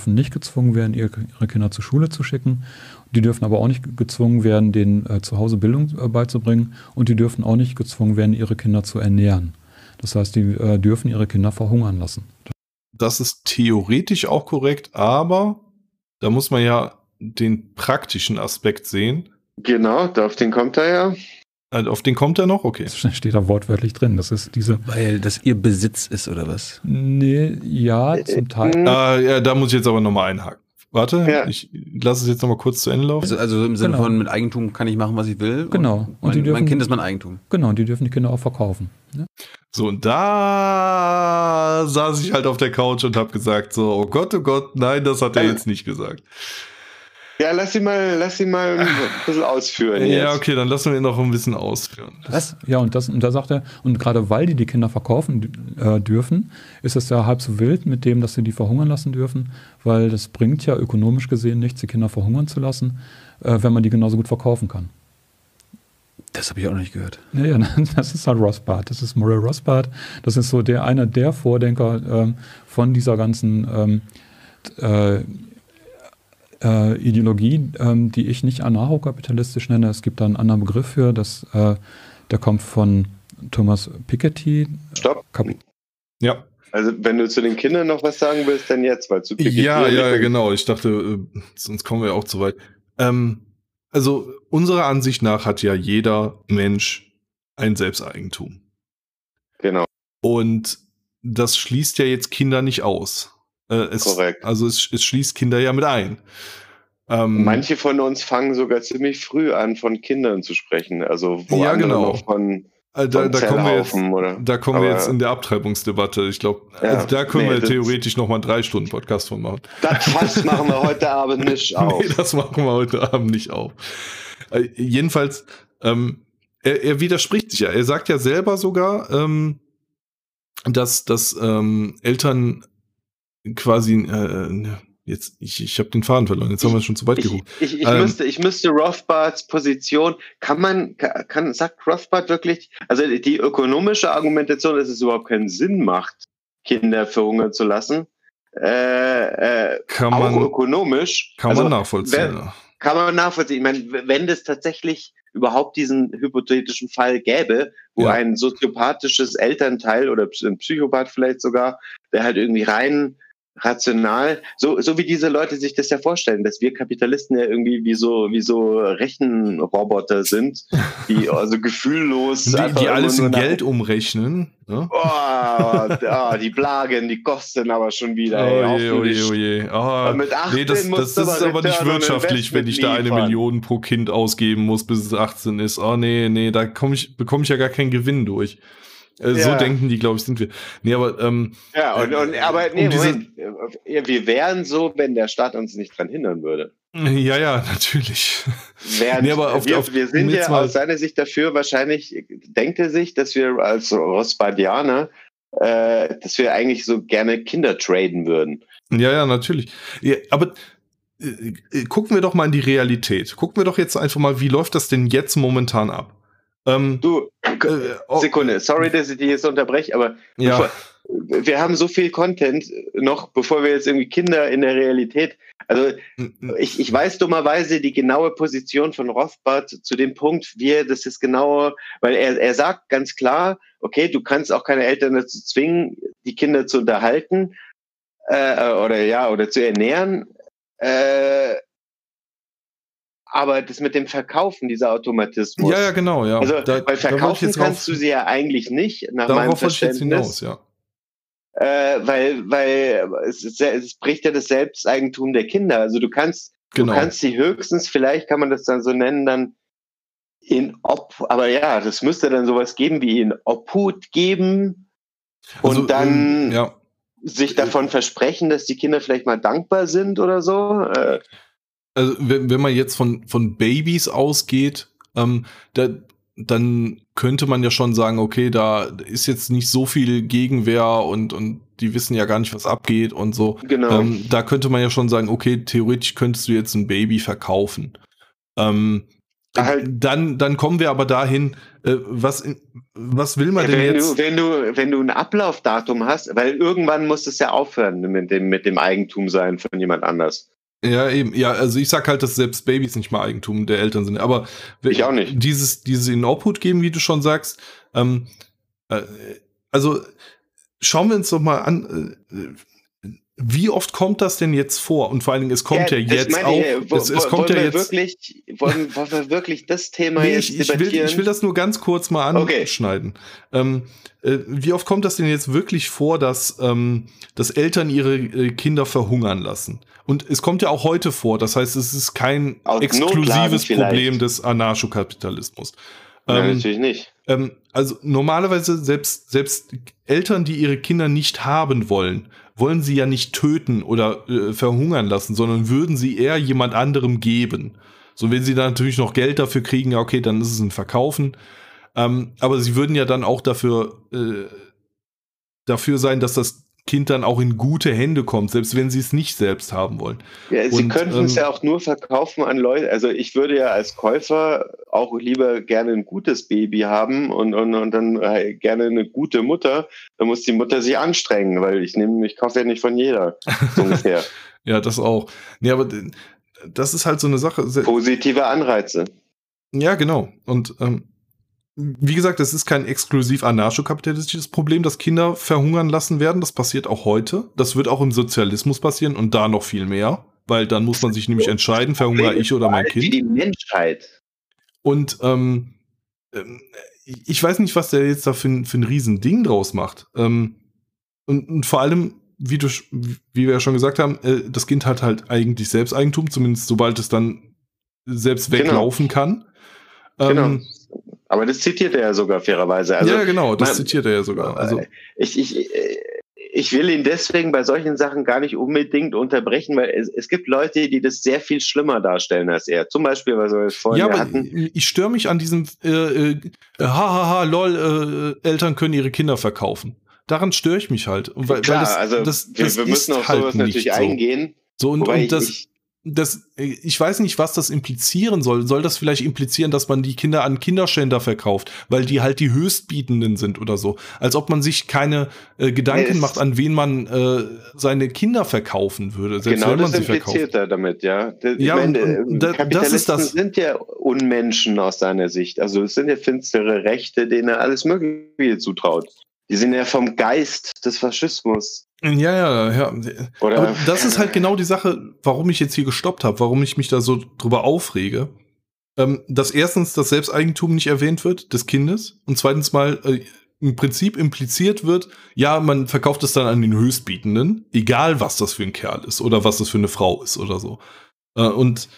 Dürfen nicht gezwungen werden, ihre, Kinder zur Schule zu schicken. Die dürfen aber auch nicht gezwungen werden, denen äh, zu Hause Bildung äh, beizubringen. Und die dürfen auch nicht gezwungen werden, ihre Kinder zu ernähren. Das heißt, die äh, dürfen ihre Kinder verhungern lassen. Das ist theoretisch auch korrekt, aber da muss man ja den praktischen Aspekt sehen. Genau, auf den kommt er ja. Äh, auf den kommt er noch? Okay. Das steht da wortwörtlich drin. Das ist diese. Weil das ihr Besitz ist, oder was? Nee, ja, zum Teil. Äh, ja, da muss ich jetzt aber nochmal einhaken. Warte, ja. ich lasse es jetzt nochmal kurz zu Ende laufen. Also, also im Sinne genau. von mit Eigentum kann ich machen, was ich will. Genau. Und, und mein, dürfen, mein, Kind ist mein Eigentum. Genau, und die dürfen die Kinder auch verkaufen. Ne? So, und da saß ich halt auf der Couch und habe gesagt, so, oh Gott, oh Gott, nein, das hat er jetzt nicht gesagt. Ja, lass ihn mal, lass ihn mal ein bisschen ausführen. Ja, jetzt. okay, dann lassen wir ihn noch ein bisschen ausführen. Was? Ja, und, das, und da sagt er, und gerade weil die die Kinder verkaufen äh, dürfen, ist es ja halb so wild mit dem, dass sie die verhungern lassen dürfen, weil das bringt ja ökonomisch gesehen nichts, die Kinder verhungern zu lassen, äh, wenn man die genauso gut verkaufen kann. Das habe ich auch noch nicht gehört. Ja, ja, das ist halt Rothbard. Das ist Murray Rothbard. Das ist so der einer der Vordenker ähm, von dieser ganzen ähm, äh, äh, Ideologie, ähm, die ich nicht anarchokapitalistisch nenne. Es gibt da einen anderen Begriff für, das, äh, der kommt von Thomas Piketty. Stopp. Kap ja. Also wenn du zu den Kindern noch was sagen willst, dann jetzt, weil zu Piketty Ja, ja, genau. Ich dachte, äh, sonst kommen wir auch zu weit. Ähm, also unserer Ansicht nach hat ja jeder Mensch ein Selbsteigentum. Genau. Und das schließt ja jetzt Kinder nicht aus. Äh, es, Korrekt. Also es, es, schließt Kinder ja mit ein. Ähm, Manche von uns fangen sogar ziemlich früh an, von Kindern zu sprechen. Also wo ja, genau. noch von also da, da, kommen wir jetzt, oder? da kommen wir jetzt in der Abtreibungsdebatte. Ich glaube, ja, also da können nee, wir theoretisch noch mal einen drei Stunden Podcast von machen. Das machen wir heute Abend nicht auf. nee, das machen wir heute Abend nicht auf. Äh, jedenfalls, ähm, er, er, widerspricht sich ja. Er sagt ja selber sogar, ähm, dass, dass ähm, Eltern quasi äh, jetzt ich, ich habe den Faden verloren. Jetzt haben wir schon zu weit geguckt. Ich, ich, ich ähm, müsste ich müsste Rothbards Position kann man kann sagt Rothbard wirklich also die ökonomische Argumentation, dass es überhaupt keinen Sinn macht, Kinder verhungern zu lassen. Äh, äh, kann man, ökonomisch. Kann also, man nachvollziehen. Wenn, kann man nachvollziehen. Ich meine, wenn das tatsächlich überhaupt diesen hypothetischen Fall gäbe, wo ja. ein soziopathisches Elternteil oder ein Psychopath vielleicht sogar, der halt irgendwie rein rational, so, so wie diese Leute sich das ja vorstellen, dass wir Kapitalisten ja irgendwie wie so, wie so Rechenroboter sind, die also gefühllos. Die, die alles in Geld umrechnen. Ne? Oh, oh, die Plagen, die kosten aber schon wieder. Oh je, oh je, oh je. Oh, mit 18 nee, das, das ist aber nicht wirtschaftlich, wenn ich da eine Million pro Kind ausgeben muss, bis es 18 ist. Oh nee, nee, da ich, bekomme ich ja gar keinen Gewinn durch. Äh, ja. So denken die, glaube ich, sind wir. Nee, aber, ähm, ja, und, und aber nee, um Moment, wir wären so, wenn der Staat uns nicht dran hindern würde. Ja, ja, natürlich. Während nee, aber auf, wir, auf, wir sind ja aus seiner Sicht dafür, wahrscheinlich denkt er sich, dass wir als Rosbadianer, äh, dass wir eigentlich so gerne Kinder traden würden. Ja, ja, natürlich. Ja, aber äh, äh, gucken wir doch mal in die Realität. Gucken wir doch jetzt einfach mal, wie läuft das denn jetzt momentan ab? Ähm, du, äh, oh. Sekunde, sorry, dass ich dich jetzt unterbreche, aber ja. bevor, wir haben so viel Content noch, bevor wir jetzt irgendwie Kinder in der Realität. Also ich, ich weiß dummerweise die genaue Position von Rothbard zu dem Punkt, wie er das ist genauer, weil er, er sagt ganz klar, okay, du kannst auch keine Eltern dazu zwingen, die Kinder zu unterhalten äh, oder ja, oder zu ernähren. Äh, aber das mit dem Verkaufen, dieser Automatismus. Ja, ja, genau, ja. Also, da, weil verkaufen kannst du sie ja eigentlich nicht, nach meinem Verständnis. Hinaus, ja. Äh, weil, weil es, ist, es bricht ja das Selbsteigentum der Kinder. Also du kannst, genau. du kannst sie höchstens, vielleicht kann man das dann so nennen, dann in Ob, aber ja, das müsste dann sowas geben wie in Obhut geben und also, dann, ähm, ja sich davon versprechen, dass die Kinder vielleicht mal dankbar sind oder so. Äh, also wenn, wenn man jetzt von, von Babys ausgeht, ähm, da, dann könnte man ja schon sagen, okay, da ist jetzt nicht so viel Gegenwehr und, und die wissen ja gar nicht, was abgeht und so. Genau. Ähm, da könnte man ja schon sagen, okay, theoretisch könntest du jetzt ein Baby verkaufen. Ähm, halt. Dann, dann kommen wir aber dahin, äh, was, was will man ja, denn wenn jetzt? Du, wenn, du, wenn du ein Ablaufdatum hast, weil irgendwann muss es ja aufhören mit dem, mit dem Eigentum sein von jemand anders. Ja, eben. Ja, also ich sag halt, dass selbst Babys nicht mal Eigentum der Eltern sind. Aber ich auch nicht. Dieses, dieses in Output geben, wie du schon sagst, ähm, äh, also schauen wir uns doch mal an, äh, wie oft kommt das denn jetzt vor? Und vor allen Dingen, es kommt ja, ja jetzt auch. Ich, wo, es, es kommt ja jetzt. Wirklich, wollen, wollen wir wirklich das Thema nee, jetzt ich, ich Will, ich will das nur ganz kurz mal anschneiden. Okay. Ähm, äh, wie oft kommt das denn jetzt wirklich vor, dass, ähm, dass Eltern ihre äh, Kinder verhungern lassen? Und es kommt ja auch heute vor. Das heißt, es ist kein Aus exklusives Problem des Anarchokapitalismus. Nein, ähm, natürlich nicht. Ähm, also normalerweise selbst, selbst Eltern, die ihre Kinder nicht haben wollen, wollen sie ja nicht töten oder äh, verhungern lassen, sondern würden sie eher jemand anderem geben. So, wenn sie dann natürlich noch Geld dafür kriegen, ja, okay, dann ist es ein Verkaufen. Ähm, aber sie würden ja dann auch dafür, äh, dafür sein, dass das Kind dann auch in gute Hände kommt, selbst wenn sie es nicht selbst haben wollen. Ja, sie könnten ähm, es ja auch nur verkaufen an Leute. Also ich würde ja als Käufer auch lieber gerne ein gutes Baby haben und, und, und dann äh, gerne eine gute Mutter. Da muss die Mutter sich anstrengen, weil ich nehme, ich kaufe ja nicht von jeder. So ungefähr. ja, das auch. Nee, aber das ist halt so eine Sache. Positive Anreize. Ja, genau. Und ähm, wie gesagt, es ist kein exklusiv anarchokapitalistisches Problem, dass Kinder verhungern lassen werden. Das passiert auch heute. Das wird auch im Sozialismus passieren und da noch viel mehr, weil dann muss man sich nämlich entscheiden, verhungere ich oder mein Kind. Die Menschheit. Und ähm, ähm, ich weiß nicht, was der jetzt da für, für ein Riesending draus macht. Ähm, und, und vor allem, wie, du, wie wir ja schon gesagt haben, äh, das Kind hat halt eigentlich Selbsteigentum, zumindest sobald es dann selbst genau. weglaufen genau. kann. Genau. Aber das zitiert er ja sogar fairerweise. Also, ja, genau, das man, zitiert er ja sogar. Also, ich, ich, ich will ihn deswegen bei solchen Sachen gar nicht unbedingt unterbrechen, weil es, es gibt Leute, die das sehr viel schlimmer darstellen als er. Zum Beispiel, was wir vorhin ja, aber hatten. Ich störe mich an diesem äh, äh, hahaha, lol, äh, Eltern können ihre Kinder verkaufen. Daran störe ich mich halt. Weil, Klar, weil das, also das, das wir, wir müssen auf halt sowas natürlich so. eingehen. So und, und das, ich, das, ich weiß nicht, was das implizieren soll. Soll das vielleicht implizieren, dass man die Kinder an Kinderschänder verkauft, weil die halt die Höchstbietenden sind oder so? Als ob man sich keine äh, Gedanken nee, macht, an wen man äh, seine Kinder verkaufen würde, selbst genau wenn man das sie impliziert er damit, ja. Ich ja, meine, und, da, das ist das. sind ja Unmenschen aus seiner Sicht. Also es sind ja finstere Rechte, denen er alles Mögliche zutraut. Die sind ja vom Geist des Faschismus. Ja, ja, ja. Oder Aber das ist halt genau die Sache, warum ich jetzt hier gestoppt habe, warum ich mich da so drüber aufrege. Ähm, dass erstens das Selbsteigentum nicht erwähnt wird des Kindes und zweitens mal äh, im Prinzip impliziert wird, ja, man verkauft es dann an den Höchstbietenden, egal was das für ein Kerl ist oder was das für eine Frau ist oder so. Äh, und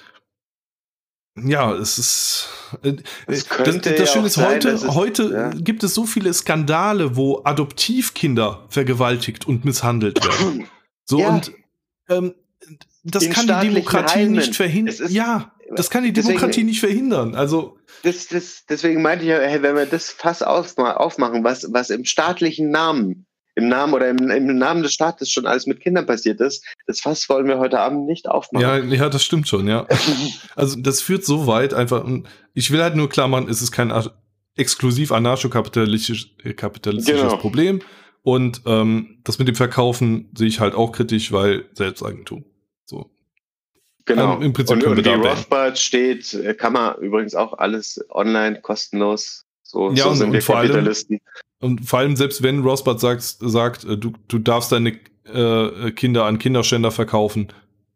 ja, es ist. Äh, das, das, das ja Schöne ist, sein, heute, ist, heute ja. gibt es so viele Skandale, wo Adoptivkinder vergewaltigt und misshandelt werden. So ja. und ähm, das In kann die Demokratie Heimen. nicht verhindern. Ja, das kann die Demokratie deswegen, nicht verhindern. Also. Das, das, deswegen meinte ich, hey, wenn wir das Fass aufmachen, was, was im staatlichen Namen im Namen oder im, im, Namen des Staates schon alles mit Kindern passiert ist, das Fass wollen wir heute Abend nicht aufmachen. Ja, ja, das stimmt schon, ja. also das führt so weit einfach. Ich will halt nur klar machen, es ist kein exklusiv anarchokapitalistisches kapitalistisches genau. Problem. Und ähm, das mit dem Verkaufen sehe ich halt auch kritisch, weil Selbsteigentum. So. Genau. Ähm, Im Prinzip und, und wie Rothbard steht, äh, kann man übrigens auch alles online kostenlos. So, ja, so und, sind wir Kapitalisten. Allem, und vor allem, selbst wenn Rosbart sagt, sagt äh, du, du darfst deine äh, Kinder an Kinderständer verkaufen,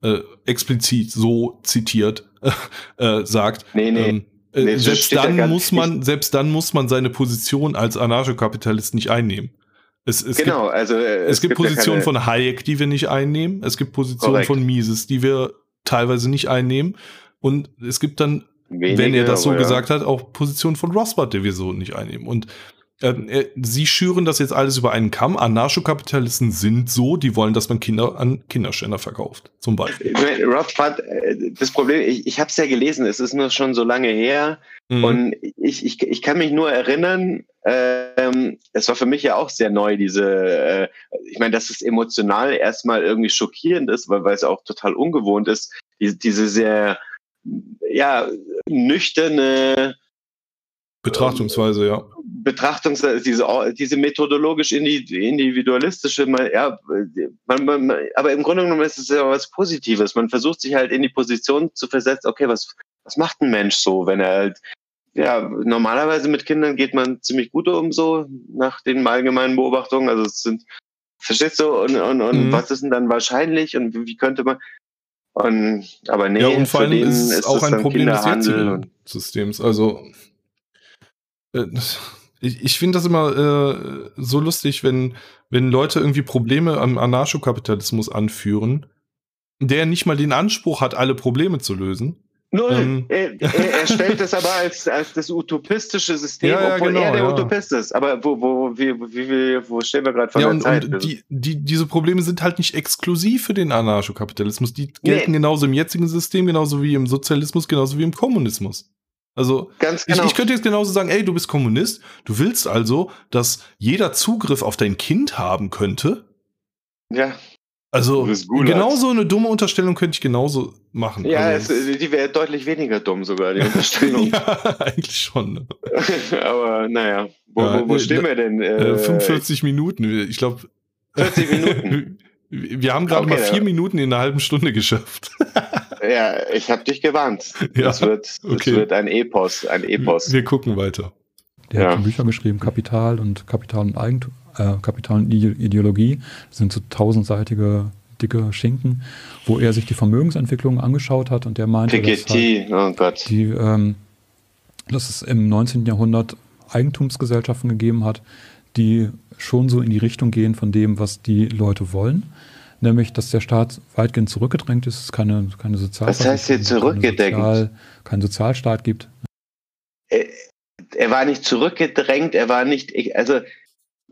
äh, explizit so zitiert, äh, sagt. Nee, nee. Ähm, äh, nee selbst dann muss man, selbst dann muss man seine Position als Anarchokapitalist nicht einnehmen. Es, es genau, gibt, also äh, es, es gibt, gibt Positionen ja von Hayek, die wir nicht einnehmen. Es gibt Positionen Korrekt. von Mises, die wir teilweise nicht einnehmen. Und es gibt dann, Wenige, wenn er das so gesagt hat, auch Positionen von Rothbard, die wir so nicht einnehmen. Und äh, sie schüren das jetzt alles über einen Kamm. Anarchokapitalisten sind so, die wollen, dass man Kinder an Kinderschänder verkauft, zum Beispiel. Rob äh, das Problem, ich, ich habe es ja gelesen, es ist nur schon so lange her mhm. und ich, ich, ich kann mich nur erinnern, ähm, es war für mich ja auch sehr neu, diese, äh, ich meine, dass es emotional erstmal irgendwie schockierend ist, weil, weil es auch total ungewohnt ist, diese, diese sehr, ja, nüchterne Betrachtungsweise, ja. Betrachtungsweise, diese, diese methodologisch individualistische, ja, man, man, aber im Grunde genommen ist es ja was Positives. Man versucht sich halt in die Position zu versetzen, okay, was, was macht ein Mensch so, wenn er halt, ja, normalerweise mit Kindern geht man ziemlich gut um, so, nach den allgemeinen Beobachtungen. Also es sind, verstehst du, und, und, und mhm. was ist denn dann wahrscheinlich und wie könnte man, und, aber nee, ja, und vor allem ist es auch ein Problem des jetzigen Systems. Also, äh, ich, ich finde das immer äh, so lustig, wenn, wenn Leute irgendwie Probleme am Anarchokapitalismus anführen, der nicht mal den Anspruch hat, alle Probleme zu lösen. Null. Ähm. Er, er, stellt es aber als, als das utopistische System, ja, ja, obwohl genau, er der ja. Utopist ist. Aber wo, wo, wie, wie, wo stehen wir gerade von ja, der und, Zeit? Und die, die, diese Probleme sind halt nicht exklusiv für den Anarchokapitalismus. Die gelten nee. genauso im jetzigen System, genauso wie im Sozialismus, genauso wie im Kommunismus. Also Ganz genau. ich, ich könnte jetzt genauso sagen, ey, du bist Kommunist, du willst also, dass jeder Zugriff auf dein Kind haben könnte. Ja. Also genau so eine dumme Unterstellung könnte ich genauso machen. Ja, also, es, die wäre deutlich weniger dumm sogar, die Unterstellung. ja, eigentlich schon. Ne? Aber naja, wo, ja, wo, wo stehen wir denn? Äh, 45 Minuten, ich glaube. 40 Minuten. Wir haben gerade okay, mal vier ja. Minuten in einer halben Stunde geschafft. Ja, ich habe dich gewarnt. Ja, das wird, das okay. wird ein Epos, ein Epos. Wir gucken weiter. Der ja. hat Bücher geschrieben, Kapital und Kapital und Eigentum, äh, Kapital und Ideologie. Das sind so tausendseitige dicke Schinken, wo er sich die Vermögensentwicklung angeschaut hat und der meinte, Piketty, dass, halt oh Gott. Die, ähm, dass es im 19. Jahrhundert Eigentumsgesellschaften gegeben hat, die schon so in die Richtung gehen von dem, was die Leute wollen. Nämlich, dass der Staat weitgehend zurückgedrängt ist, es keine, keine Sozialstaat Was heißt hier zurückgedrängt? Sozial, keinen Sozialstaat gibt. Er, er, war nicht zurückgedrängt, er war nicht, also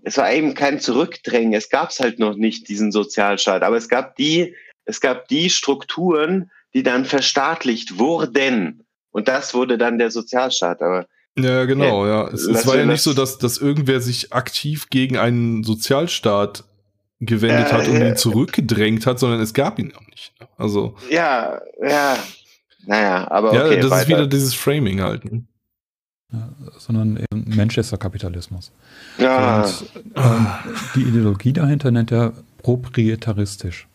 es war eben kein Zurückdrängen, es gab es halt noch nicht, diesen Sozialstaat. Aber es gab die, es gab die Strukturen, die dann verstaatlicht wurden. Und das wurde dann der Sozialstaat. Aber ja, genau, ja. Es, es war ja nicht so, dass, dass irgendwer sich aktiv gegen einen Sozialstaat gewendet äh, hat und ihn zurückgedrängt hat, sondern es gab ihn auch nicht. Ne? Also. Ja, ja. Naja, aber. Okay, ja, das weiter. ist wieder dieses Framing halt. Ne? Ja, sondern Manchester-Kapitalismus. Ja. Und, ähm, die Ideologie dahinter nennt er proprietaristisch.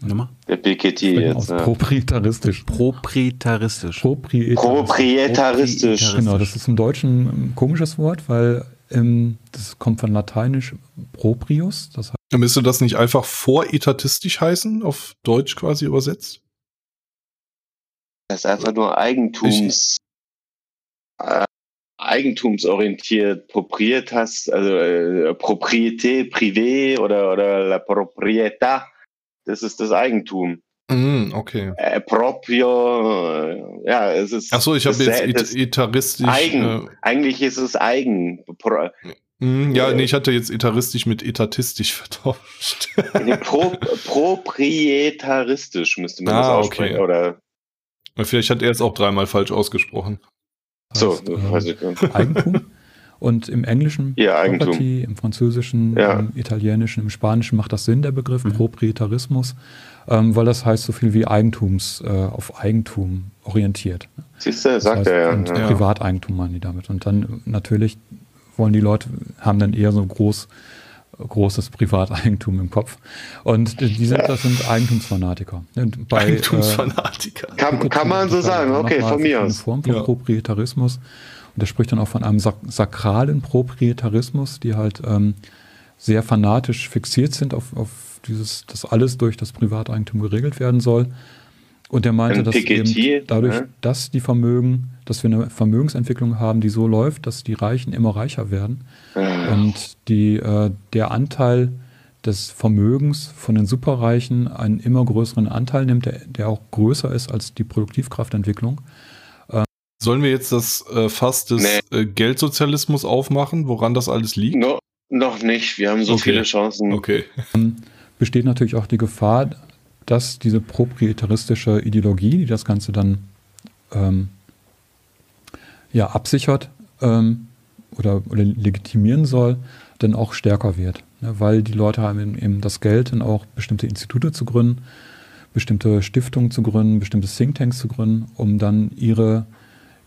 Nochmal? Der Piketty jetzt. Ja. Proprietaristisch. Proprietaristisch. Proprietaristisch. Proprietaristisch. Genau, das ist im Deutschen ein komisches Wort, weil ähm, das kommt von Lateinisch proprius. Das heißt, Müsste das nicht einfach voretatistisch heißen, auf Deutsch quasi übersetzt? Das ist einfach nur Eigentums. Äh, eigentumsorientiert, Proprietas, also äh, Propriété, Privé oder, oder la Proprietà das ist das Eigentum. Mm, okay. Äh, proprio, äh, ja, es ist. Ach so, ich habe jetzt etaristisch. Eigen. Äh, Eigentlich ist es eigen. Pro, mm, ja, äh, nee, ich hatte jetzt etaristisch mit etatistisch vertauscht. nee, pro, proprietaristisch müsste man ah, das aussprechen, okay. oder? Vielleicht hat er es auch dreimal falsch ausgesprochen. So, heißt, äh, Eigentum. Und im Englischen ja, Property, im Französischen, ja. im Italienischen, im Spanischen macht das Sinn, der Begriff mhm. Proprietarismus, ähm, weil das heißt so viel wie Eigentums, äh, auf Eigentum orientiert. Siehst du, sagt heißt, er ja. Und ja. Privateigentum meinen die damit. Und dann natürlich wollen die Leute, haben dann eher so groß, großes Privateigentum im Kopf. Und die sind, das sind Eigentumsfanatiker. Bei, Eigentumsfanatiker. Äh, kann, kann man so sagen, okay, von mir aus. Eine Form von ja. Proprietarismus. Und er spricht dann auch von einem sak sakralen Proprietarismus, die halt ähm, sehr fanatisch fixiert sind auf, auf dieses, dass alles durch das Privateigentum geregelt werden soll. Und er meinte, dass eben dadurch, ne? dass die Vermögen, dass wir eine Vermögensentwicklung haben, die so läuft, dass die Reichen immer reicher werden ah. und die, äh, der Anteil des Vermögens von den Superreichen einen immer größeren Anteil nimmt, der, der auch größer ist als die Produktivkraftentwicklung Sollen wir jetzt das äh, Fass des nee. äh, Geldsozialismus aufmachen, woran das alles liegt? No, noch nicht. Wir haben so okay. viele Chancen. Okay. Besteht natürlich auch die Gefahr, dass diese proprietaristische Ideologie, die das Ganze dann ähm, ja, absichert ähm, oder, oder legitimieren soll, dann auch stärker wird. Ne? Weil die Leute haben eben das Geld, dann auch bestimmte Institute zu gründen, bestimmte Stiftungen zu gründen, bestimmte Thinktanks zu gründen, um dann ihre,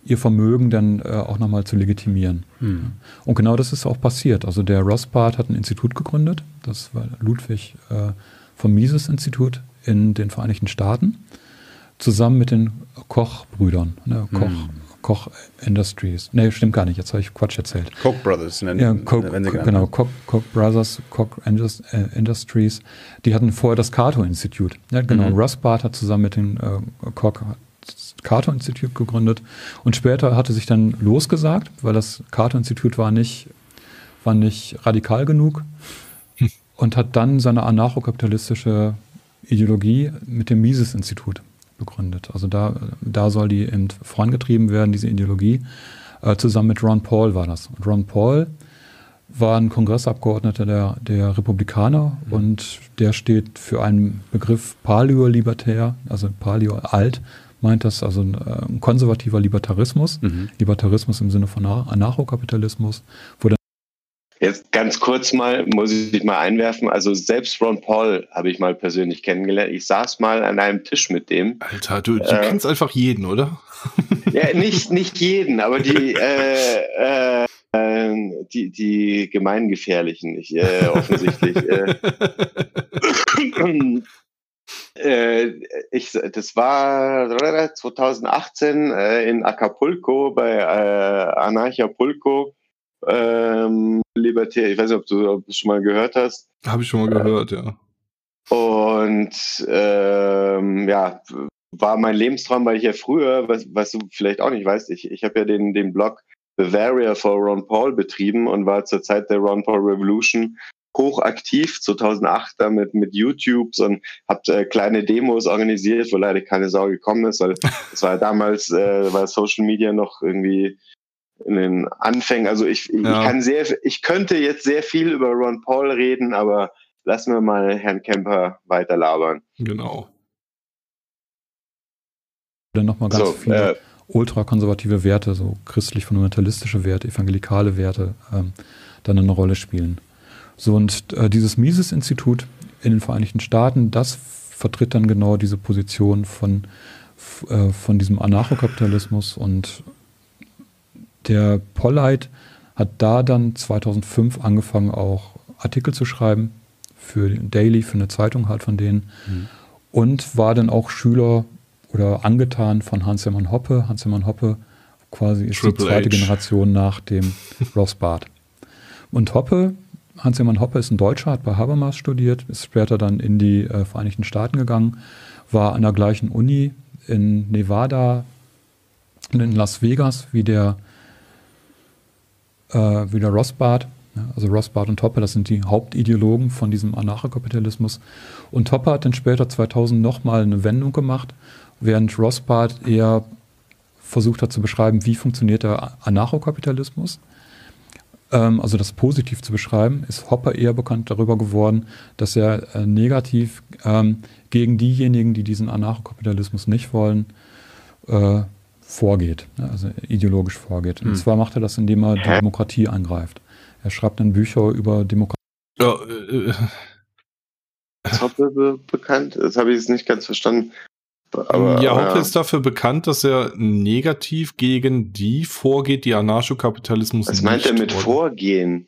ihr Vermögen dann äh, auch nochmal zu legitimieren. Hm. Und genau das ist auch passiert. Also der Rothbard hat ein Institut gegründet, das war Ludwig äh, vom Mises-Institut in den Vereinigten Staaten, zusammen mit den Koch-Brüdern. Ne? Koch, hm. Koch Industries. Nee, stimmt gar nicht, jetzt habe ich Quatsch erzählt. Koch Brothers, nennen, ja, Koch, genau, Koch, Koch, Brothers, Koch äh, Industries. Die hatten vorher das Cato Institut. Ja, genau, mhm. Russ Barth hat zusammen mit dem äh, Koch das Cato Institut gegründet und später hatte sich dann losgesagt, weil das Cato Institut war nicht, war nicht radikal genug und hat dann seine anarchokapitalistische Ideologie mit dem Mises Institut begründet. Also da, da soll die eben vorangetrieben werden, diese Ideologie. Äh, zusammen mit Ron Paul war das. Und Ron Paul war ein Kongressabgeordneter der, der Republikaner mhm. und der steht für einen Begriff Paleo-Libertär, also Paleo-Alt, meint das, also ein, äh, konservativer Libertarismus, mhm. Libertarismus im Sinne von Anarchokapitalismus, wo Jetzt ganz kurz mal, muss ich dich mal einwerfen. Also selbst Ron Paul habe ich mal persönlich kennengelernt. Ich saß mal an einem Tisch mit dem. Alter, du, du äh, kennst einfach jeden, oder? Ja, nicht, nicht jeden, aber die, äh, äh, die, die gemeingefährlichen, nicht, äh, offensichtlich. äh, äh ich, das war 2018 äh, in Acapulco bei äh, Anarchapulco ähm, Libertär. Ich weiß nicht, ob du, ob du schon mal gehört hast. Habe ich schon mal gehört, ja. Und ähm, ja, war mein Lebenstraum, weil ich ja früher, was, was du vielleicht auch nicht weißt, ich, ich habe ja den, den Blog Bavaria for Ron Paul betrieben und war zur Zeit der Ron Paul Revolution hochaktiv 2008 damit mit YouTube und habt äh, kleine Demos organisiert, wo leider keine Sau gekommen ist, weil es war damals äh, war Social Media noch irgendwie in den Anfängen. Also ich, ja. ich kann sehr, ich könnte jetzt sehr viel über Ron Paul reden, aber lassen wir mal Herrn Kemper weiter labern. Genau. Dann nochmal ganz so, viele äh, ultrakonservative Werte, so christlich-fundamentalistische Werte, evangelikale Werte, ähm, dann eine Rolle spielen. So, und äh, dieses Mises-Institut in den Vereinigten Staaten, das vertritt dann genau diese Position von, äh, von diesem Anarchokapitalismus und der Polleit hat da dann 2005 angefangen, auch Artikel zu schreiben für Daily, für eine Zeitung halt von denen. Mhm. Und war dann auch Schüler oder angetan von Hans-Hermann Hoppe. Hans-Hermann Hoppe quasi ist Triple die zweite H. Generation nach dem Rothbard. Und Hoppe, Hans-Hermann Hoppe ist ein Deutscher, hat bei Habermas studiert, ist später dann in die äh, Vereinigten Staaten gegangen, war an der gleichen Uni in Nevada, in Las Vegas, wie der äh, wieder Rothbard. Ja, also Rothbard und Topper, das sind die Hauptideologen von diesem Anarchokapitalismus. Und Topper hat dann später 2000 nochmal eine Wendung gemacht, während Rothbard eher versucht hat zu beschreiben, wie funktioniert der Anarchokapitalismus. Ähm, also das positiv zu beschreiben, ist Hopper eher bekannt darüber geworden, dass er äh, negativ ähm, gegen diejenigen, die diesen Anarchokapitalismus nicht wollen, äh, vorgeht, ne, also ideologisch vorgeht. Und hm. zwar macht er das, indem er die Demokratie angreift. Er schreibt dann Bücher über Demokratie. Ja, äh, ist Hoppe bekannt? Das habe ich jetzt nicht ganz verstanden. Aber, ja, Hoppe ja. ist dafür bekannt, dass er negativ gegen die vorgeht, die Anarchokapitalismus Was meint er mit. Vorgehen?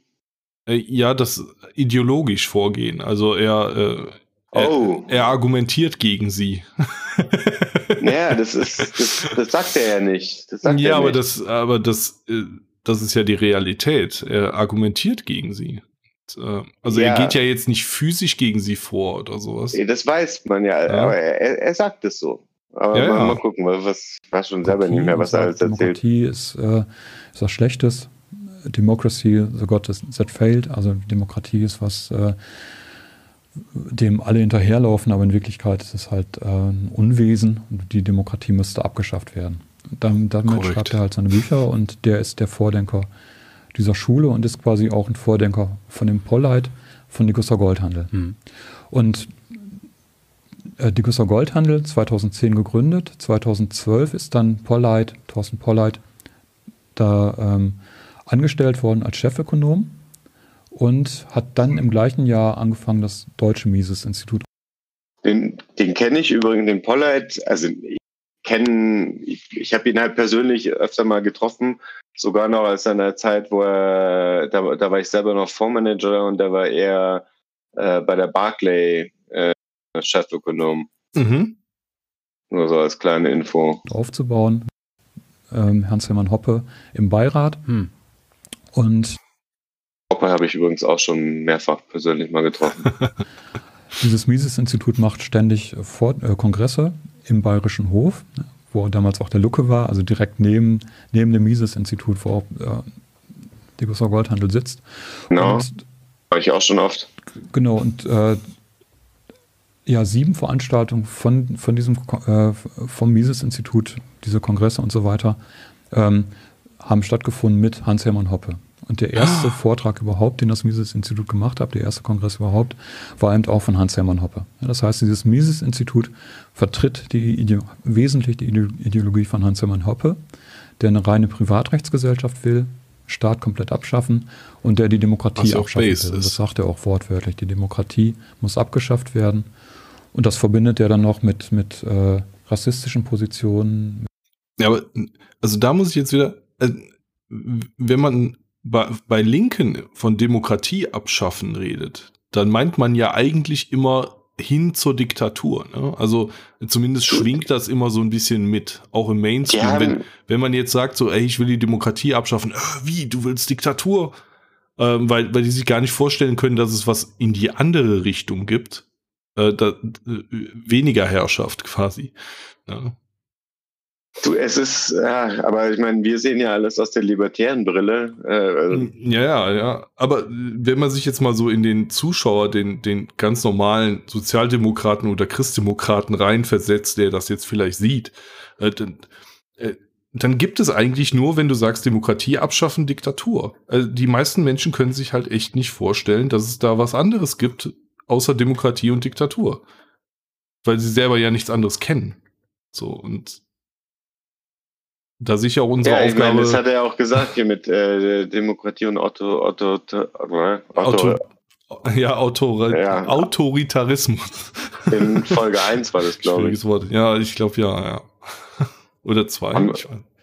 Äh, ja, das ideologisch Vorgehen. Also er, äh, oh. er, er argumentiert gegen sie. Naja, das ist, das, das sagt er ja nicht. ja, aber nicht. das, aber das, äh, das ist ja die Realität. Er argumentiert gegen sie. Äh, also ja. er geht ja jetzt nicht physisch gegen sie vor oder sowas. Das weiß man ja, ja. aber er, er sagt es so. Aber ja, mal, mal, gucken, was, weiß schon selber nicht mehr, was er alles erzählt. Demokratie ist, äh, ist was Schlechtes. Democracy, so Gott, that failed. Also Demokratie ist was, äh, dem alle hinterherlaufen, aber in Wirklichkeit ist es halt äh, ein Unwesen und die Demokratie müsste abgeschafft werden. Damit, damit schreibt er halt seine Bücher und der ist der Vordenker dieser Schule und ist quasi auch ein Vordenker von dem Polleit, von Dickusser Goldhandel. Hm. Und äh, Dickusser Goldhandel 2010 gegründet, 2012 ist dann Polleit, Thorsten Polleit, da ähm, angestellt worden als Chefökonom und hat dann im gleichen Jahr angefangen, das Deutsche Mises-Institut. Den, den kenne ich übrigens, den Polleit, also ich kenne, ich, ich habe ihn halt persönlich öfter mal getroffen, sogar noch aus einer Zeit, wo er, da, da war ich selber noch Fondsmanager und da war er äh, bei der Barclay äh, Chefökonom. Mhm. Nur so als kleine Info. Aufzubauen. Ähm, Hans-Hermann Hoppe im Beirat. Hm. Und Hoppe habe ich übrigens auch schon mehrfach persönlich mal getroffen. Dieses Mises-Institut macht ständig Vor äh, Kongresse im Bayerischen Hof, wo damals auch der Lucke war, also direkt neben, neben dem Mises-Institut, wo auch äh, der Gustav Goldhandel sitzt. Genau. Und, war ich auch schon oft. Genau, und äh, ja, sieben Veranstaltungen von, von diesem äh, vom Mises-Institut, diese Kongresse und so weiter, ähm, haben stattgefunden mit Hans-Hermann Hoppe. Und der erste ah. Vortrag überhaupt, den das Mises-Institut gemacht hat, der erste Kongress überhaupt, war eben auch von Hans-Hermann Hoppe. Das heißt, dieses Mises-Institut vertritt die Ide wesentlich die Ideologie von Hans-Hermann Hoppe, der eine reine Privatrechtsgesellschaft will, Staat komplett abschaffen und der die Demokratie abschaffen will. Das sagt er auch wortwörtlich. Die Demokratie muss abgeschafft werden. Und das verbindet er dann noch mit, mit äh, rassistischen Positionen. Ja, aber also da muss ich jetzt wieder, äh, wenn man bei, bei Linken von Demokratie abschaffen redet, dann meint man ja eigentlich immer hin zur Diktatur. Ne? Also zumindest schwingt das immer so ein bisschen mit, auch im Mainstream. Ja. Wenn, wenn man jetzt sagt, so, ey, ich will die Demokratie abschaffen, äh, wie, du willst Diktatur? Ähm, weil, weil die sich gar nicht vorstellen können, dass es was in die andere Richtung gibt. Äh, da, äh, weniger Herrschaft quasi. Ja. Du, es ist, ja, aber ich meine, wir sehen ja alles aus der libertären Brille. Äh, also hm, ja, ja, ja. Aber wenn man sich jetzt mal so in den Zuschauer, den, den ganz normalen Sozialdemokraten oder Christdemokraten reinversetzt, der das jetzt vielleicht sieht, äh, dann, äh, dann gibt es eigentlich nur, wenn du sagst, Demokratie abschaffen, Diktatur. Also die meisten Menschen können sich halt echt nicht vorstellen, dass es da was anderes gibt, außer Demokratie und Diktatur. Weil sie selber ja nichts anderes kennen. So, und da sicher auch unsere ja, ich Aufgabe. Meine, das hat er auch gesagt hier mit äh, Demokratie und Otto, Otto, Otto, Otto ja, Autor ja, Autoritarismus. In Folge 1 war das, glaube ich. Wort. Ja, ich glaube ja, ja. Oder zwei. Am,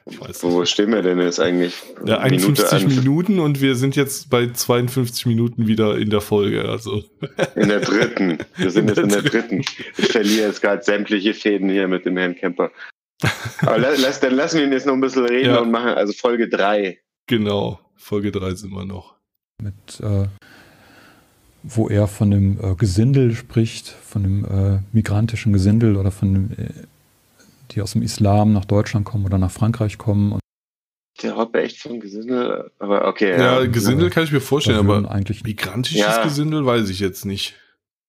ich weiß, wo stehen wir denn jetzt eigentlich? Ja, 51 Minute Minuten und wir sind jetzt bei 52 Minuten wieder in der Folge. Also. In der dritten. Wir sind jetzt in der dritten. Ich verliere jetzt gerade sämtliche Fäden hier mit dem Herrn Kemper. Aber lass, dann lassen wir ihn jetzt noch ein bisschen reden ja. und machen also Folge 3. Genau, Folge 3 sind wir noch. Mit, äh, wo er von dem äh, Gesindel spricht, von dem äh, migrantischen Gesindel oder von dem, äh, die aus dem Islam nach Deutschland kommen oder nach Frankreich kommen. Der Hoppe echt von Gesindel, aber okay. Ja, ja Gesindel kann ich mir vorstellen, aber eigentlich migrantisches ja. Gesindel weiß ich jetzt nicht.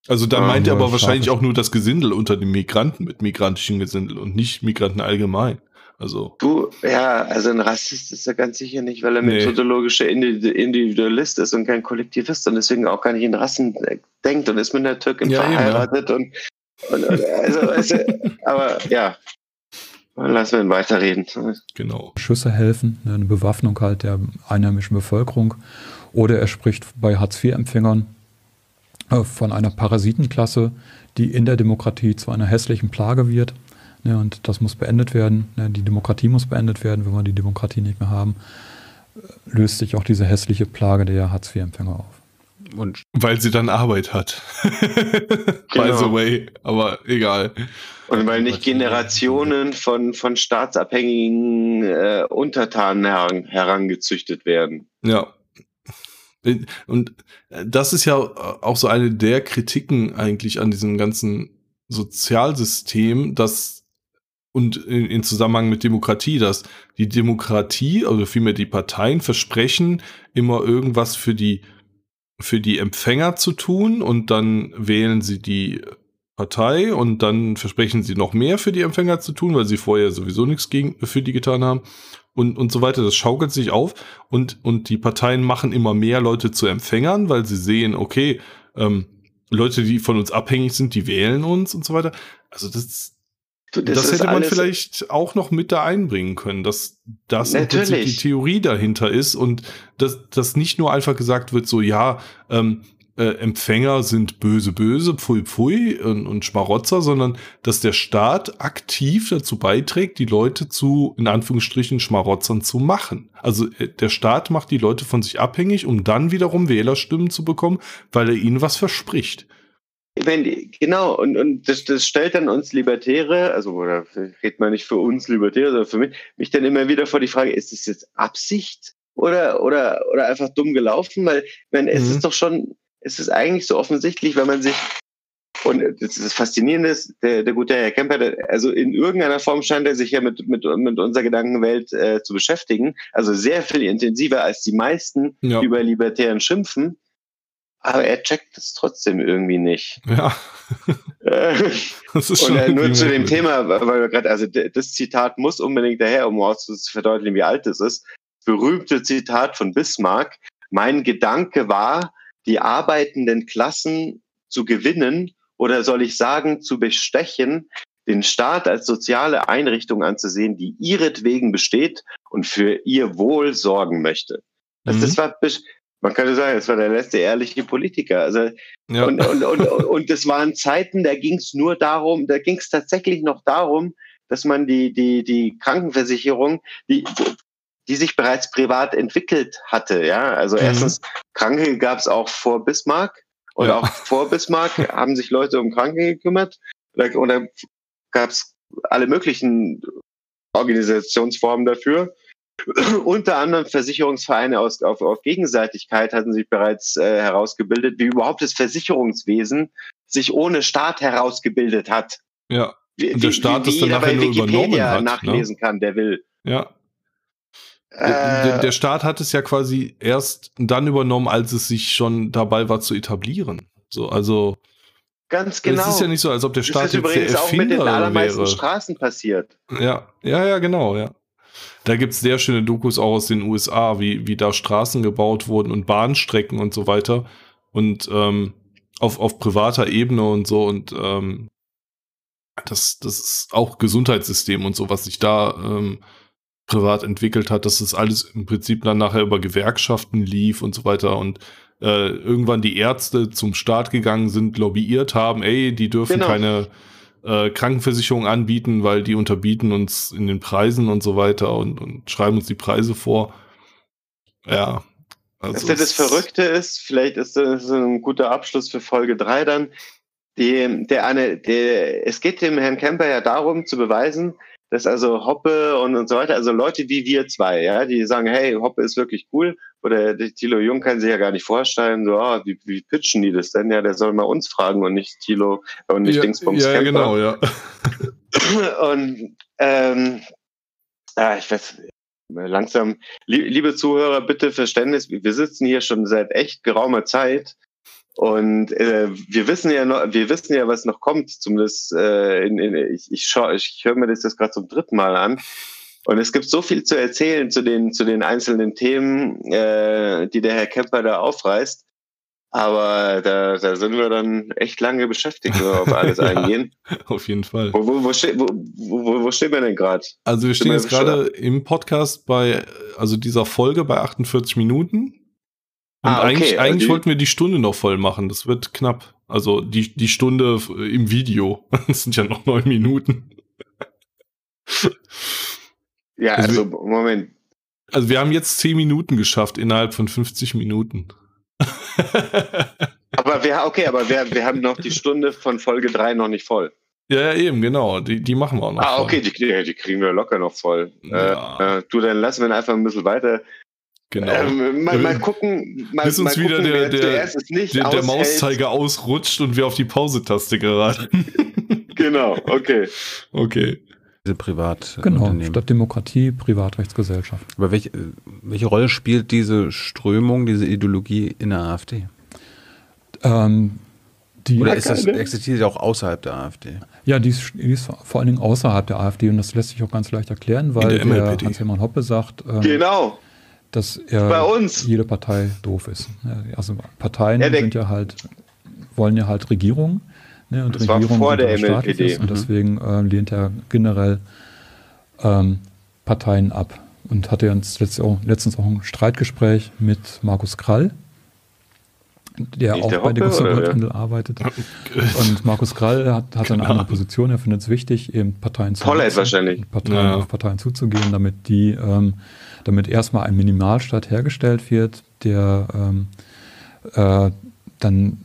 Also da ja, meint er aber wahrscheinlich auch nur das Gesindel unter den Migranten mit migrantischen Gesindel und nicht Migranten allgemein. Also. Du, ja, also ein Rassist ist er ganz sicher nicht, weil er nee. methodologischer Individualist ist und kein Kollektivist und deswegen auch gar nicht in Rassen denkt und ist mit einer Türkin ja, verheiratet ja. und, und, also, also, aber ja, lassen wir ihn weiterreden. Genau. Schüsse helfen, ne, eine Bewaffnung halt der einheimischen Bevölkerung oder er spricht bei Hartz-IV-Empfängern äh, von einer Parasitenklasse, die in der Demokratie zu einer hässlichen Plage wird. Ne, und das muss beendet werden. Ne, die Demokratie muss beendet werden. Wenn wir die Demokratie nicht mehr haben, äh, löst sich auch diese hässliche Plage der Hartz-IV-Empfänger auf. Und weil sie dann Arbeit hat. genau. By the way, aber egal. Und weil nicht Generationen von, von staatsabhängigen äh, Untertanen heran, herangezüchtet werden. Ja. Und das ist ja auch so eine der Kritiken eigentlich an diesem ganzen Sozialsystem, dass und in, in, Zusammenhang mit Demokratie, dass die Demokratie, also vielmehr die Parteien versprechen, immer irgendwas für die, für die Empfänger zu tun und dann wählen sie die Partei und dann versprechen sie noch mehr für die Empfänger zu tun, weil sie vorher sowieso nichts gegen, für die getan haben und, und so weiter. Das schaukelt sich auf und, und die Parteien machen immer mehr Leute zu Empfängern, weil sie sehen, okay, ähm, Leute, die von uns abhängig sind, die wählen uns und so weiter. Also das, das, das hätte man vielleicht auch noch mit da einbringen können, dass das die Theorie dahinter ist und dass, dass nicht nur einfach gesagt wird, so ja, ähm, äh, Empfänger sind böse, böse, pfui, pfui und, und Schmarotzer, sondern dass der Staat aktiv dazu beiträgt, die Leute zu, in Anführungsstrichen, Schmarotzern zu machen. Also äh, der Staat macht die Leute von sich abhängig, um dann wiederum Wählerstimmen zu bekommen, weil er ihnen was verspricht. Wenn, genau, und, und das, das stellt dann uns Libertäre, also oder redet man nicht für uns Libertäre, sondern für mich, mich dann immer wieder vor die Frage, ist das jetzt Absicht oder, oder, oder einfach dumm gelaufen? Weil, ich meine, es mhm. ist doch schon, es ist eigentlich so offensichtlich, wenn man sich und das ist faszinierend, der, der gute Herr Kemper, also in irgendeiner Form scheint er sich ja mit, mit, mit unserer Gedankenwelt äh, zu beschäftigen. Also sehr viel intensiver als die meisten ja. über Libertären schimpfen. Aber er checkt es trotzdem irgendwie nicht. Ja. das ist schon und äh, nur zu dem Thema, weil wir gerade, also das Zitat muss unbedingt daher, um auch zu verdeutlichen, wie alt es ist. Berühmte Zitat von Bismarck. Mein Gedanke war, die arbeitenden Klassen zu gewinnen oder soll ich sagen, zu bestechen, den Staat als soziale Einrichtung anzusehen, die ihretwegen besteht und für ihr Wohl sorgen möchte. Also mhm. das war, man könnte sagen, das war der letzte ehrliche Politiker. Also ja. und, und, und, und das waren Zeiten, da ging es nur darum, da ging es tatsächlich noch darum, dass man die, die, die Krankenversicherung, die, die sich bereits privat entwickelt hatte. Ja, also mhm. erstens Kranke gab es auch vor Bismarck und ja. auch vor Bismarck haben sich Leute um Kranke gekümmert. Und da gab es alle möglichen Organisationsformen dafür. Unter anderem Versicherungsvereine aus, auf, auf Gegenseitigkeit hatten sich bereits äh, herausgebildet, wie überhaupt das Versicherungswesen sich ohne Staat herausgebildet hat. Ja. Und der Staat wie, wie, das dann nachher nur übernommen hat. Ne? nachlesen ne? kann, der will. Ja. Der, der, Staat hat es ja quasi erst dann übernommen, als es sich schon dabei war zu etablieren. So, also. Ganz genau. Es ist ja nicht so, als ob der Staat das ist jetzt übrigens der Erfinder auch mit den allermeisten wäre. Straßen passiert. Ja, ja, ja, genau, ja. Da gibt es sehr schöne Dokus auch aus den USA, wie, wie da Straßen gebaut wurden und Bahnstrecken und so weiter. Und ähm, auf, auf privater Ebene und so. Und ähm, das, das ist auch Gesundheitssystem und so, was sich da ähm, privat entwickelt hat, dass das alles im Prinzip dann nachher über Gewerkschaften lief und so weiter und äh, irgendwann die Ärzte zum Staat gegangen sind, lobbyiert haben, ey, die dürfen genau. keine äh, Krankenversicherung anbieten, weil die unterbieten uns in den Preisen und so weiter und, und schreiben uns die Preise vor. Ja. Also das, das Verrückte ist, vielleicht ist das ein guter Abschluss für Folge 3 dann. Die, der eine, der, es geht dem Herrn Kemper ja darum zu beweisen, dass also Hoppe und, und so weiter, also Leute wie wir zwei, ja, die sagen, hey, Hoppe ist wirklich cool. Oder der Thilo Jung kann sich ja gar nicht vorstellen, so, oh, wie, wie pitchen die das denn? Ja, der soll mal uns fragen und nicht Thilo und nicht ja, Dingsbums ja, Camper. genau, ja. und ähm, ah, ich weiß, langsam, liebe Zuhörer, bitte Verständnis, wir sitzen hier schon seit echt geraumer Zeit und äh, wir wissen ja noch, wir wissen ja, was noch kommt. Zumindest äh, in, in, ich, ich, schau, ich höre mir das jetzt gerade zum dritten Mal an. Und es gibt so viel zu erzählen zu den, zu den einzelnen Themen, äh, die der Herr Kemper da aufreißt. Aber da, da sind wir dann echt lange beschäftigt, wenn wir auf alles ja, eingehen. Auf jeden Fall. Wo, wo, wo, ste wo, wo, wo stehen wir denn gerade? Also wir stehen jetzt gerade im Podcast bei, also dieser Folge bei 48 Minuten. Und ah, okay. eigentlich, eigentlich die, wollten wir die Stunde noch voll machen. Das wird knapp. Also die, die Stunde im Video. Das sind ja noch neun Minuten. Ja, also, also wir, Moment. Also wir haben jetzt zehn Minuten geschafft innerhalb von 50 Minuten. aber wir, okay, aber wir, wir haben noch die Stunde von Folge 3 noch nicht voll. Ja, ja, eben, genau. Die, die machen wir auch noch. Ah, okay, die, die, kriegen wir locker noch voll. Ja. Äh, äh du, dann lassen wir einfach ein bisschen weiter Genau. Ähm, mal, mal, gucken. Mal, Bis uns mal wieder gucken, der, der, der, der Mauszeiger ausrutscht und wir auf die Pause-Taste geraten. genau, okay. Okay. Diese Privat genau, statt Demokratie, Privatrechtsgesellschaft. Aber welche, welche Rolle spielt diese Strömung, diese Ideologie in der AfD? Ähm, Die Oder ist das, existiert auch außerhalb der AfD? Ja, die ist, die ist, vor allen Dingen außerhalb der AfD und das lässt sich auch ganz leicht erklären, weil der, der Hans-Hermann Hoppe sagt, ähm, genau. Dass er jede Partei doof ist. Also Parteien ja, sind ja halt, wollen ja halt Regierung ne, und das Regierung war vor der MLPD. Ist, und mhm. deswegen äh, lehnt er generell ähm, Parteien ab und hatte uns letztens auch ein Streitgespräch mit Markus Krall, der Nicht auch der bei der Goldhandel arbeitet. Und Markus Krall hat, hat eine andere Position. Er findet es wichtig, eben Parteien zu wahrscheinlich. Parteien, ja. auf Parteien zuzugehen, damit die, ähm, damit erstmal ein Minimalstaat hergestellt wird, der ähm, äh, dann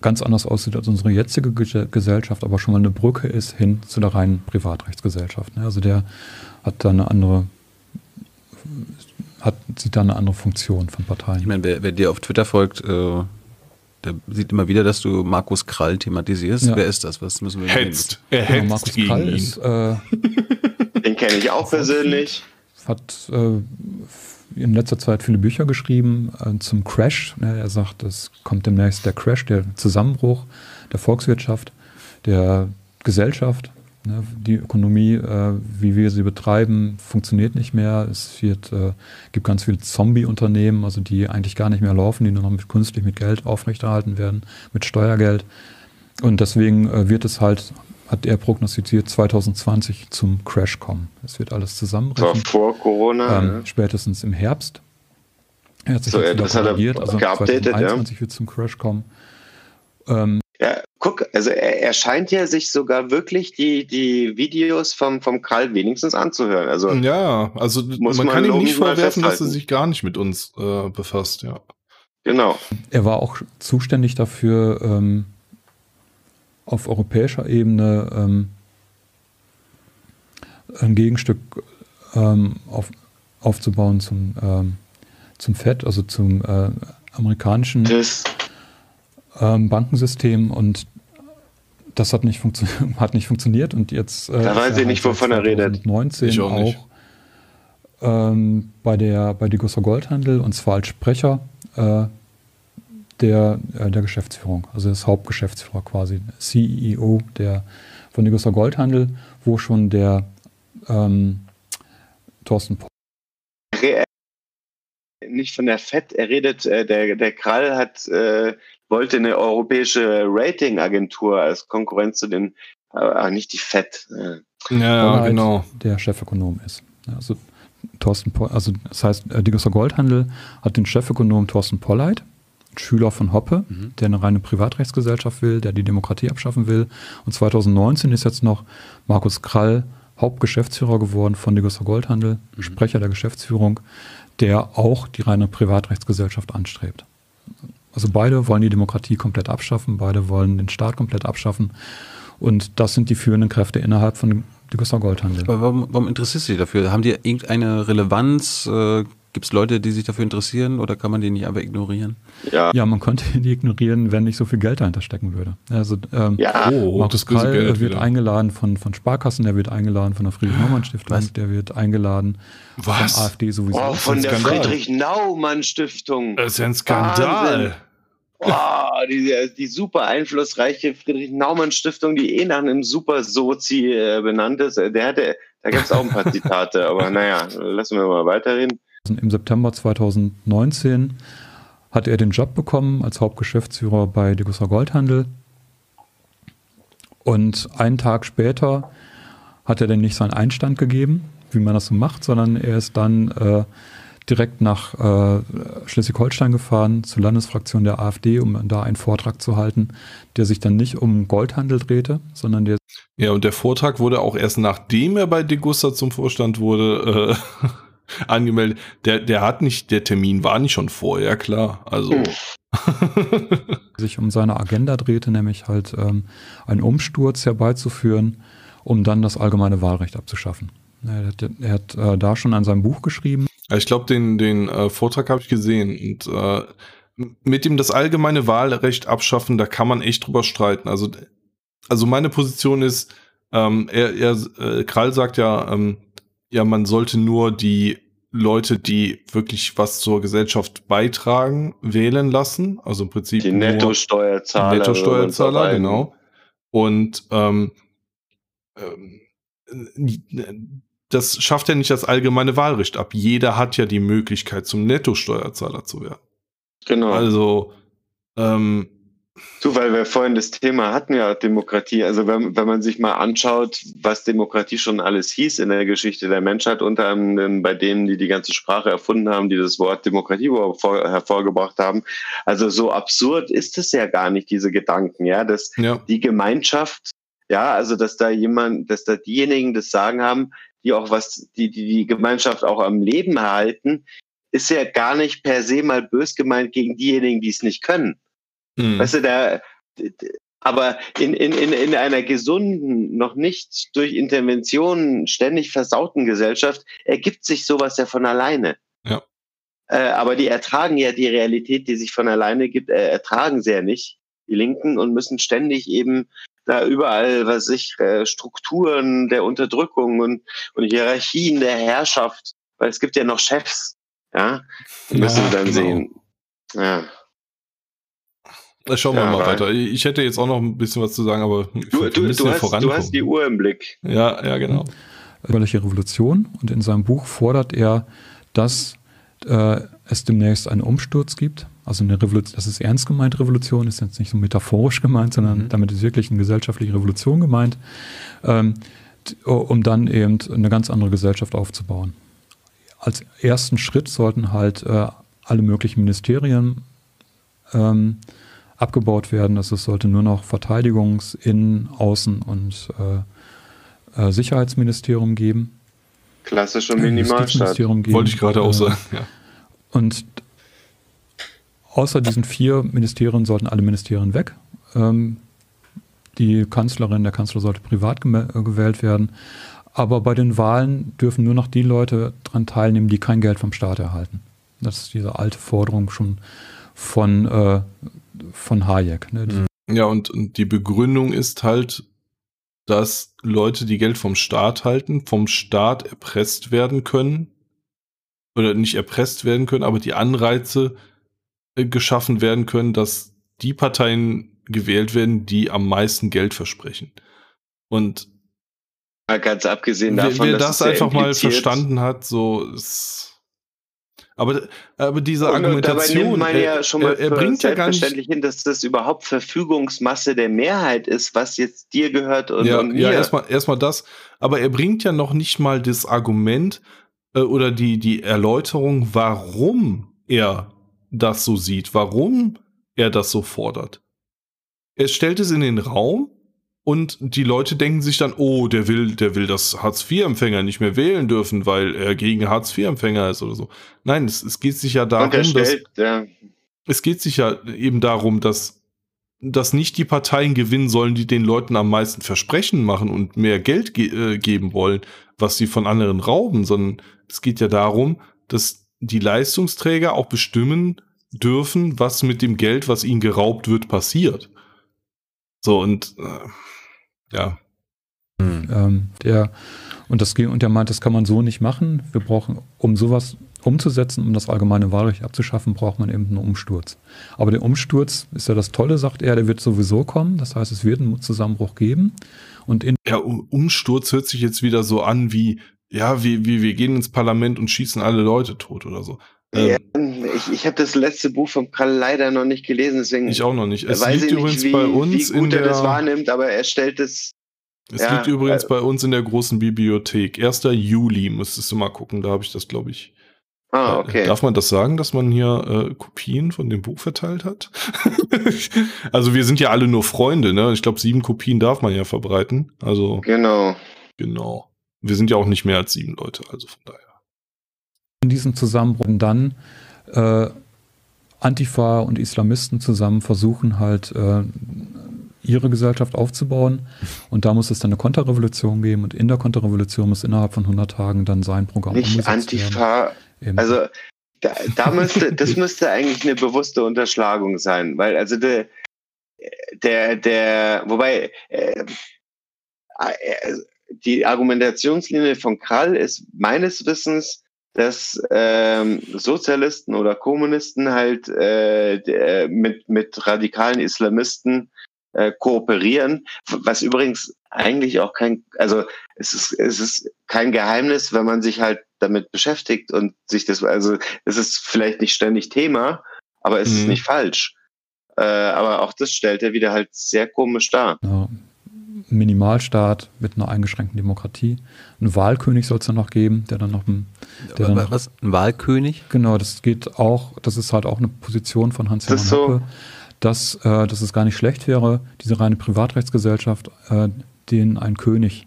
ganz anders aussieht als unsere jetzige Gesellschaft, aber schon mal eine Brücke ist hin zu der reinen Privatrechtsgesellschaft. Ne? Also der hat da eine andere hat, sieht da eine andere Funktion von Parteien. Ich meine, wer, wer dir auf Twitter folgt, äh, der sieht immer wieder, dass du Markus Krall thematisierst. Ja. Wer ist das? Was müssen wir hetzt. Er hetzt genau, Markus Krall ihn. ist. Äh, Den kenne ich auch persönlich. Hat äh, in letzter Zeit viele Bücher geschrieben äh, zum Crash. Er sagt, es kommt demnächst der Crash, der Zusammenbruch der Volkswirtschaft, der Gesellschaft. Ne, die Ökonomie, äh, wie wir sie betreiben, funktioniert nicht mehr. Es wird, äh, gibt ganz viele Zombie-Unternehmen, also die eigentlich gar nicht mehr laufen, die nur noch mit künstlich mit Geld aufrechterhalten werden, mit Steuergeld. Und deswegen äh, wird es halt, hat er prognostiziert, 2020 zum Crash kommen. Es wird alles zusammenbrechen. War vor Corona. Ähm, ja. Spätestens im Herbst. Er hat sich so, jetzt das hat er also geupdatet, 2021 ja. wird zum Crash kommen. Ähm, ja, guck, also er, er scheint ja sich sogar wirklich die, die Videos vom, vom Karl wenigstens anzuhören. Also ja, also man, man kann ihm nicht vorwerfen, dass er sich gar nicht mit uns äh, befasst, ja. Genau. Er war auch zuständig dafür, ähm, auf europäischer Ebene ähm, ein Gegenstück ähm, auf, aufzubauen zum, ähm, zum FED, also zum äh, amerikanischen ähm, Bankensystem und das hat nicht, hat nicht funktioniert und jetzt äh, da weiß ich nicht, wovon er redet. 19 auch, auch ähm, bei der bei Digosser Goldhandel und zwar als Sprecher äh, der, äh, der Geschäftsführung, also das Hauptgeschäftsführer quasi, CEO der von Digosser Goldhandel, wo schon der ähm, Thorsten Poll nicht von der FED, er redet, äh, der, der Krall hat äh, wollte eine europäische Ratingagentur als Konkurrenz zu den, äh, nicht die FED. Äh. Ja, halt genau. Der Chefökonom ist. Also Thorsten, also das heißt, äh, Digosser Goldhandel hat den Chefökonom Thorsten Polleit, Schüler von Hoppe, mhm. der eine reine Privatrechtsgesellschaft will, der die Demokratie abschaffen will. Und 2019 ist jetzt noch Markus Krall Hauptgeschäftsführer geworden von Digosser Goldhandel, mhm. Sprecher der Geschäftsführung, der auch die reine Privatrechtsgesellschaft anstrebt. Also beide wollen die Demokratie komplett abschaffen, beide wollen den Staat komplett abschaffen. Und das sind die führenden Kräfte innerhalb von Digostar Goldhandel. Aber warum, warum interessierst du dich dafür? Haben die irgendeine Relevanz? Äh, Gibt es Leute, die sich dafür interessieren oder kann man die nicht einfach ignorieren? Ja, ja man könnte die ignorieren, wenn nicht so viel Geld dahinter stecken würde. Also ähm, ja. oh, Markus Krall wird wieder. eingeladen von, von Sparkassen, der wird eingeladen von der Friedrich-Naumann-Stiftung, der wird eingeladen Was? von AfD sowieso. Oh, von der Friedrich-Naumann-Stiftung. Das ist ein Skandal. Oh, die, die super einflussreiche Friedrich-Naumann-Stiftung, die eh nach einem super Sozi äh, benannt ist. Der hatte, da gibt es auch ein paar Zitate, aber naja, lassen wir mal weiterreden. Im September 2019 hat er den Job bekommen als Hauptgeschäftsführer bei Degussa Goldhandel. Und einen Tag später hat er dann nicht seinen Einstand gegeben, wie man das so macht, sondern er ist dann äh, direkt nach äh, Schleswig-Holstein gefahren zur Landesfraktion der AfD, um da einen Vortrag zu halten, der sich dann nicht um Goldhandel drehte, sondern der. Ja, und der Vortrag wurde auch erst nachdem er bei Degussa zum Vorstand wurde. Äh angemeldet. Der, der hat nicht, der Termin war nicht schon vorher, klar. Also. sich um seine Agenda drehte, nämlich halt ähm, einen Umsturz herbeizuführen, um dann das allgemeine Wahlrecht abzuschaffen. Er hat, er hat äh, da schon an seinem Buch geschrieben. Ich glaube, den, den äh, Vortrag habe ich gesehen. Und äh, mit dem das allgemeine Wahlrecht abschaffen, da kann man echt drüber streiten. Also, also meine Position ist, ähm, er, er äh, Krall sagt ja, ähm, ja, man sollte nur die Leute, die wirklich was zur Gesellschaft beitragen, wählen lassen. Also im Prinzip. Die Nettosteuerzahler. Nettosteuerzahler, genau. Und ähm, ähm, das schafft ja nicht das allgemeine Wahlrecht ab. Jeder hat ja die Möglichkeit, zum Nettosteuerzahler zu werden. Genau. Also, ähm, Du, weil wir vorhin das Thema hatten ja Demokratie. Also wenn, wenn man sich mal anschaut, was Demokratie schon alles hieß in der Geschichte der Menschheit, unter anderem bei denen, die die ganze Sprache erfunden haben, die das Wort Demokratie hervorgebracht haben. Also so absurd ist es ja gar nicht, diese Gedanken, ja, dass ja. die Gemeinschaft, ja, also dass da jemand, dass da diejenigen das Sagen haben, die auch was, die, die die Gemeinschaft auch am Leben erhalten, ist ja gar nicht per se mal bös gemeint gegen diejenigen, die es nicht können. Mhm. Weißt du, da, aber in, in, in, in einer gesunden, noch nicht durch Interventionen ständig versauten Gesellschaft ergibt sich sowas ja von alleine. Ja. Äh, aber die ertragen ja die Realität, die sich von alleine gibt, äh, ertragen sie ja nicht, die Linken, und müssen ständig eben da überall, was ich, äh, Strukturen der Unterdrückung und, und Hierarchien der Herrschaft, weil es gibt ja noch Chefs, ja, müssen ja, dann genau. sehen. Ja. Schauen wir ja, mal weiter. Ich hätte jetzt auch noch ein bisschen was zu sagen, aber du, du, du, hast, du hast die Uhr im Blick. Ja, ja, genau. Bürgerliche Revolution und in seinem Buch fordert er, dass äh, es demnächst einen Umsturz gibt. Also eine Revolution, das ist ernst gemeint, Revolution, ist jetzt nicht so metaphorisch gemeint, sondern mhm. damit ist wirklich eine gesellschaftliche Revolution gemeint, ähm, um dann eben eine ganz andere Gesellschaft aufzubauen. Als ersten Schritt sollten halt äh, alle möglichen Ministerien ähm, abgebaut werden. Also es sollte nur noch Verteidigungs-, Innen-, Außen- und äh, äh, Sicherheitsministerium geben. Klassischer Minimalstaat. Wollte ich gerade auch äh, sagen. Ja. Und außer diesen vier Ministerien sollten alle Ministerien weg. Ähm, die Kanzlerin, der Kanzler sollte privat äh, gewählt werden. Aber bei den Wahlen dürfen nur noch die Leute daran teilnehmen, die kein Geld vom Staat erhalten. Das ist diese alte Forderung schon von äh, von Hayek. Ne? Mhm. Ja, und, und die Begründung ist halt, dass Leute, die Geld vom Staat halten, vom Staat erpresst werden können. Oder nicht erpresst werden können, aber die Anreize äh, geschaffen werden können, dass die Parteien gewählt werden, die am meisten Geld versprechen. Und ganz abgesehen davon, wer, wer das einfach mal verstanden hat, so ist aber, aber diese und Argumentation, dabei nimmt man ja schon mal er, er bringt ja gar nicht hin, dass das überhaupt Verfügungsmasse der Mehrheit ist, was jetzt dir gehört und, ja, und mir. Ja, erstmal erstmal das. Aber er bringt ja noch nicht mal das Argument äh, oder die die Erläuterung, warum er das so sieht, warum er das so fordert. Er stellt es in den Raum und die Leute denken sich dann, oh, der will, der will, dass Hartz-IV-Empfänger nicht mehr wählen dürfen, weil er gegen Hartz-IV-Empfänger ist oder so. Nein, es, es geht sich ja darum, dass, ja. es geht sich ja eben darum, dass, dass nicht die Parteien gewinnen sollen, die den Leuten am meisten Versprechen machen und mehr Geld ge äh, geben wollen, was sie von anderen rauben, sondern es geht ja darum, dass die Leistungsträger auch bestimmen dürfen, was mit dem Geld, was ihnen geraubt wird, passiert. So und äh, ja. Hm. Ähm, der, und, das, und der meint, das kann man so nicht machen. Wir brauchen, um sowas umzusetzen, um das allgemeine Wahlrecht abzuschaffen, braucht man eben einen Umsturz. Aber der Umsturz ist ja das Tolle, sagt er, der wird sowieso kommen. Das heißt, es wird einen Zusammenbruch geben. Und in ja, Umsturz hört sich jetzt wieder so an wie, ja, wie, wie wir gehen ins Parlament und schießen alle Leute tot oder so. Ja, ähm, ich ich habe das letzte Buch von Karl leider noch nicht gelesen, deswegen ich auch noch nicht. Es weiß liegt übrigens wie, bei uns wie gut er das wahrnimmt, aber er stellt es. Es ja, liegt übrigens äh, bei uns in der großen Bibliothek. 1. Juli müsstest du mal gucken, da habe ich das, glaube ich. Ah, äh, okay. Darf man das sagen, dass man hier äh, Kopien von dem Buch verteilt hat? also wir sind ja alle nur Freunde, ne? Ich glaube, sieben Kopien darf man ja verbreiten. Also genau. Genau. Wir sind ja auch nicht mehr als sieben Leute, also von daher in diesem Zusammenbruch dann äh, Antifa und Islamisten zusammen versuchen halt äh, ihre Gesellschaft aufzubauen. Und da muss es dann eine Konterrevolution geben. Und in der Konterrevolution muss innerhalb von 100 Tagen dann sein Programm Nicht Antifa, also da, da müsste, das müsste eigentlich eine bewusste Unterschlagung sein, weil also der, der, der wobei äh, äh, die Argumentationslinie von Krall ist meines Wissens dass ähm, Sozialisten oder Kommunisten halt äh, mit, mit radikalen Islamisten äh, kooperieren, was übrigens eigentlich auch kein, also es ist, es ist kein Geheimnis, wenn man sich halt damit beschäftigt und sich das, also es ist vielleicht nicht ständig Thema, aber es mhm. ist nicht falsch. Äh, aber auch das stellt er wieder halt sehr komisch dar. Ja. Minimalstaat mit einer eingeschränkten Demokratie. Ein Wahlkönig soll es dann noch geben, der dann noch ein, der dann noch, was? Ein Wahlkönig? Genau, das geht auch, das ist halt auch eine Position von Hans-Hermann Hoppe, dass, äh, dass es gar nicht schlecht wäre, diese reine Privatrechtsgesellschaft, äh, den ein König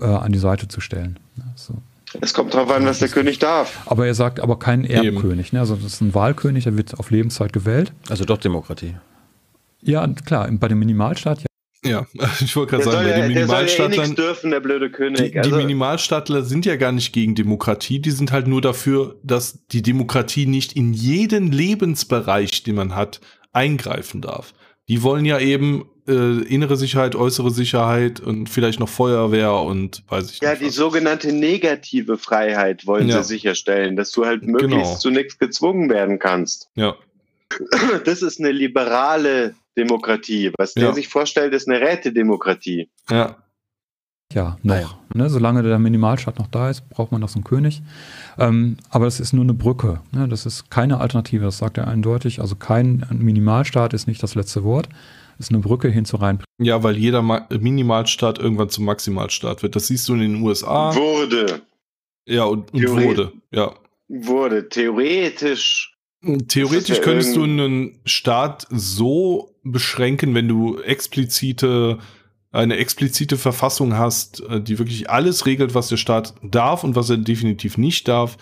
äh, an die Seite zu stellen. So. Es kommt darauf an, was der König darf. Aber er sagt aber kein Erbkönig. Ne? Also das ist ein Wahlkönig, der wird auf Lebenszeit gewählt. Also doch Demokratie. Ja, klar, bei dem Minimalstaat ja. Ja, ich wollte gerade sagen, ja, die Minimalstaatler, eh dürfen, der blöde König. Die, also, die Minimalstaatler sind ja gar nicht gegen Demokratie, die sind halt nur dafür, dass die Demokratie nicht in jeden Lebensbereich, den man hat, eingreifen darf. Die wollen ja eben äh, innere Sicherheit, äußere Sicherheit und vielleicht noch Feuerwehr und weiß ich ja, nicht. Ja, die was. sogenannte negative Freiheit wollen ja. sie sicherstellen, dass du halt möglichst genau. zu nichts gezwungen werden kannst. Ja. Das ist eine liberale Demokratie. Was der sich vorstellt, ist eine Rätedemokratie. Ja. Ja, noch. Ja. Ne, solange der Minimalstaat noch da ist, braucht man noch so einen König. Ähm, aber das ist nur eine Brücke. Ne? Das ist keine Alternative, das sagt er eindeutig. Also kein Minimalstaat ist nicht das letzte Wort. Das ist eine Brücke hin zu rein. Ja, weil jeder Ma Minimalstaat irgendwann zum Maximalstaat wird. Das siehst du in den USA. Wurde. Ja, und, und wurde. Ja. Wurde. Theoretisch Theoretisch könntest du einen Staat so beschränken, wenn du explizite eine explizite Verfassung hast, äh, die wirklich alles regelt, was der Staat darf und was er definitiv nicht darf,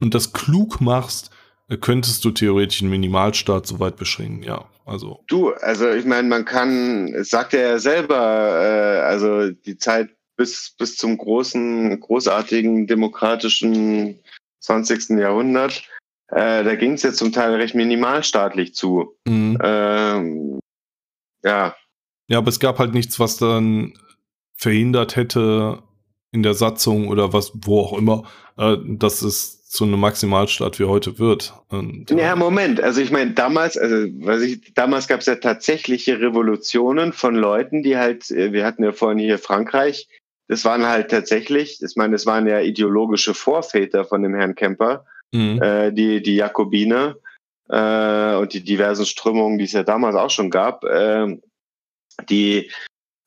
und das klug machst, äh, könntest du theoretisch einen Minimalstaat so weit beschränken, ja. Also. Du, also ich meine, man kann, es sagt er ja selber, äh, also die Zeit bis, bis zum großen, großartigen demokratischen 20. Jahrhundert, äh, da ging es ja zum Teil recht minimalstaatlich zu. Mhm. Ähm, ja. Ja, aber es gab halt nichts, was dann verhindert hätte in der Satzung oder was, wo auch immer, äh, dass es zu einem Maximalstaat wie heute wird. Und, ja, Moment. Also ich meine, damals, also weiß ich, damals gab es ja tatsächliche Revolutionen von Leuten, die halt, äh, wir hatten ja vorhin hier Frankreich, das waren halt tatsächlich, ich meine, das waren ja ideologische Vorväter von dem Herrn Kemper, mhm. äh, die, die Jakobiner äh, und die diversen Strömungen, die es ja damals auch schon gab, äh, die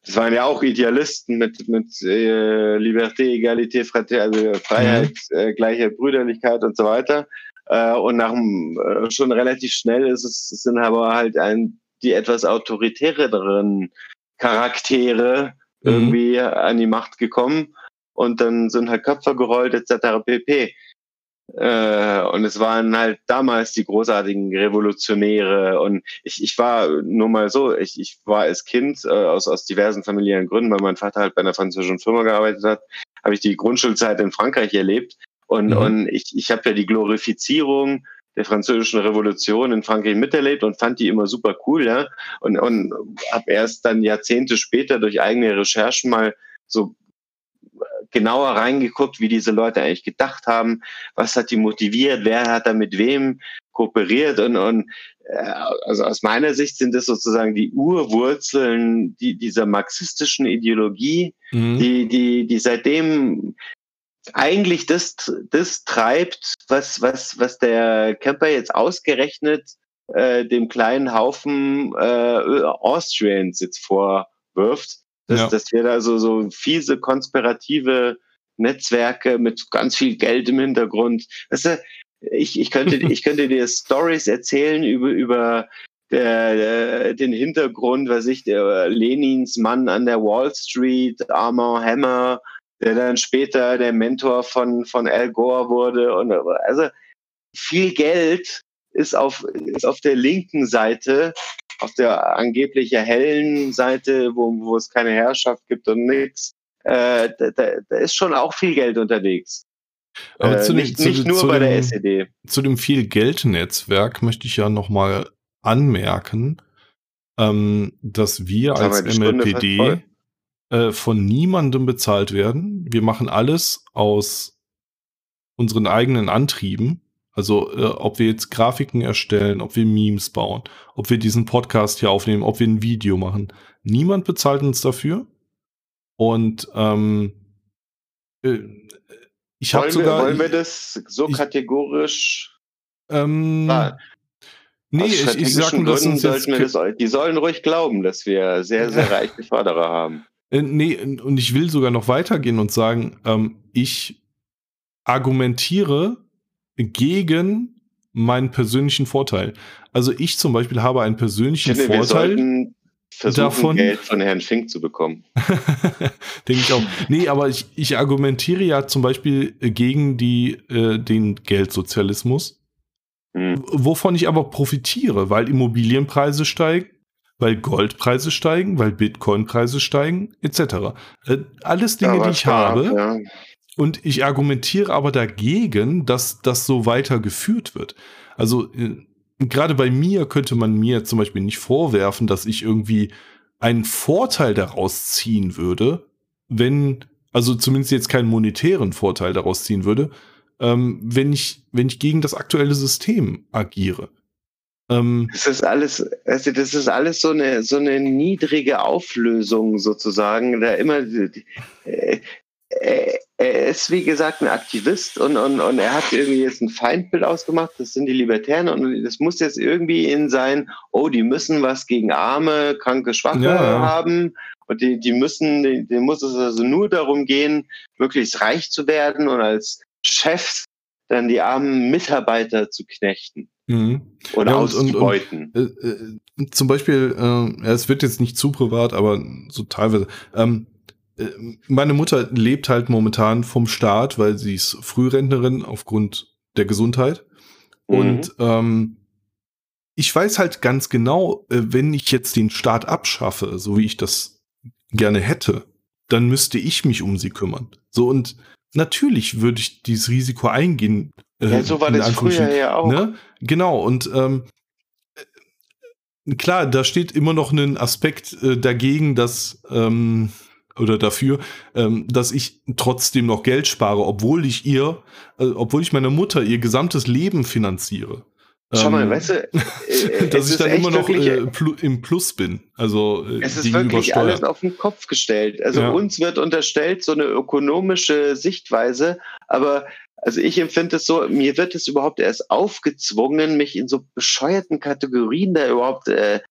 das waren ja auch Idealisten mit, mit äh, Liberté, Egalité, Fraternité, also Freiheit, mhm. äh, Gleichheit, Brüderlichkeit und so weiter. Äh, und nach äh, schon relativ schnell ist es sind aber halt ein, die etwas autoritäreren Charaktere mhm. irgendwie an die Macht gekommen und dann sind halt Köpfe gerollt etc. pp. Äh, und es waren halt damals die großartigen Revolutionäre. Und ich, ich war nur mal so, ich, ich war als Kind äh, aus, aus diversen familiären Gründen, weil mein Vater halt bei einer französischen Firma gearbeitet hat, habe ich die Grundschulzeit in Frankreich erlebt. Und, mhm. und ich, ich habe ja die Glorifizierung der französischen Revolution in Frankreich miterlebt und fand die immer super cool, ja. Und, und habe erst dann Jahrzehnte später durch eigene Recherchen mal so genauer reingeguckt, wie diese Leute eigentlich gedacht haben, was hat die motiviert, wer hat da mit wem kooperiert? Und, und äh, also aus meiner Sicht sind das sozusagen die Urwurzeln die, dieser marxistischen Ideologie, mhm. die, die, die seitdem eigentlich das, das treibt, was, was, was der Camper jetzt ausgerechnet äh, dem kleinen Haufen äh, Austrians jetzt vorwirft, dass, ja. dass wir da so, so fiese, konspirative Netzwerke mit ganz viel Geld im Hintergrund. Weißt du, ich, ich, könnte, ich könnte dir Stories erzählen über, über der, der, den Hintergrund, was ich, der Lenins Mann an der Wall Street, Armand Hammer, der dann später der Mentor von, von Al Gore wurde. Und also viel Geld ist auf, ist auf der linken Seite auf der angeblich hellen Seite, wo, wo es keine Herrschaft gibt und nichts, äh, da, da, ist schon auch viel Geld unterwegs. Aber äh, zu nicht, dem, nicht nur bei dem, der SED. Zu dem viel Geld-Netzwerk möchte ich ja nochmal anmerken, ähm, dass wir als MLPD äh, von niemandem bezahlt werden. Wir machen alles aus unseren eigenen Antrieben, also äh, ob wir jetzt Grafiken erstellen, ob wir Memes bauen, ob wir diesen Podcast hier aufnehmen, ob wir ein Video machen, niemand bezahlt uns dafür. Und ähm, äh, ich habe sogar. wollen wir das so ich, kategorisch? Ähm, ah, nee, ich, ich sag nur, dass uns jetzt das, die sollen ruhig glauben, dass wir sehr, sehr reiche Förderer haben. Äh, nee, und ich will sogar noch weitergehen und sagen, ähm, ich argumentiere gegen meinen persönlichen Vorteil. Also ich zum Beispiel habe einen persönlichen finde, Vorteil. Versuchen, davon, Geld von Herrn Fink zu bekommen. Denke ich auch. Nee, aber ich, ich argumentiere ja zum Beispiel gegen die, äh, den Geldsozialismus, hm. wovon ich aber profitiere, weil Immobilienpreise steigen, weil Goldpreise steigen, weil Bitcoinpreise steigen, etc. Äh, alles Dinge, ja, die ich habe. Ja. Und ich argumentiere aber dagegen, dass das so weitergeführt wird. Also äh, gerade bei mir könnte man mir zum Beispiel nicht vorwerfen, dass ich irgendwie einen Vorteil daraus ziehen würde, wenn, also zumindest jetzt keinen monetären Vorteil daraus ziehen würde, ähm, wenn ich, wenn ich gegen das aktuelle System agiere. Ähm, das ist alles, also das ist alles so eine, so eine niedrige Auflösung sozusagen, da immer, äh, er ist, wie gesagt, ein Aktivist und, und, und er hat irgendwie jetzt ein Feindbild ausgemacht, das sind die Libertären und das muss jetzt irgendwie in sein, oh, die müssen was gegen Arme, kranke, Schwache ja. haben und die, die müssen, denen muss es also nur darum gehen, möglichst reich zu werden und als Chef dann die armen Mitarbeiter zu knechten. Mhm. Oder ja, auszubeuten. Und, und, äh, äh, zum Beispiel, äh, es wird jetzt nicht zu privat, aber so teilweise. Ähm, äh, meine Mutter lebt halt momentan vom Staat, weil sie ist Frührentnerin aufgrund der Gesundheit. Mhm. Und ähm, ich weiß halt ganz genau, äh, wenn ich jetzt den Staat abschaffe, so wie ich das gerne hätte, dann müsste ich mich um sie kümmern. So und natürlich würde ich dieses Risiko eingehen. Äh, ja, so war das früher ja auch. Ne? Genau und ähm, klar, da steht immer noch ein Aspekt äh, dagegen, dass ähm, oder dafür, ähm, dass ich trotzdem noch Geld spare, obwohl ich ihr, äh, obwohl ich meiner Mutter ihr gesamtes Leben finanziere. Schau mal, ähm, weißt du, äh, dass ich dann immer noch wirklich, äh, pl im Plus bin. Also äh, es ist wirklich alles auf den Kopf gestellt. Also ja. uns wird unterstellt so eine ökonomische Sichtweise, aber also ich empfinde es so, mir wird es überhaupt erst aufgezwungen, mich in so bescheuerten Kategorien da überhaupt äh,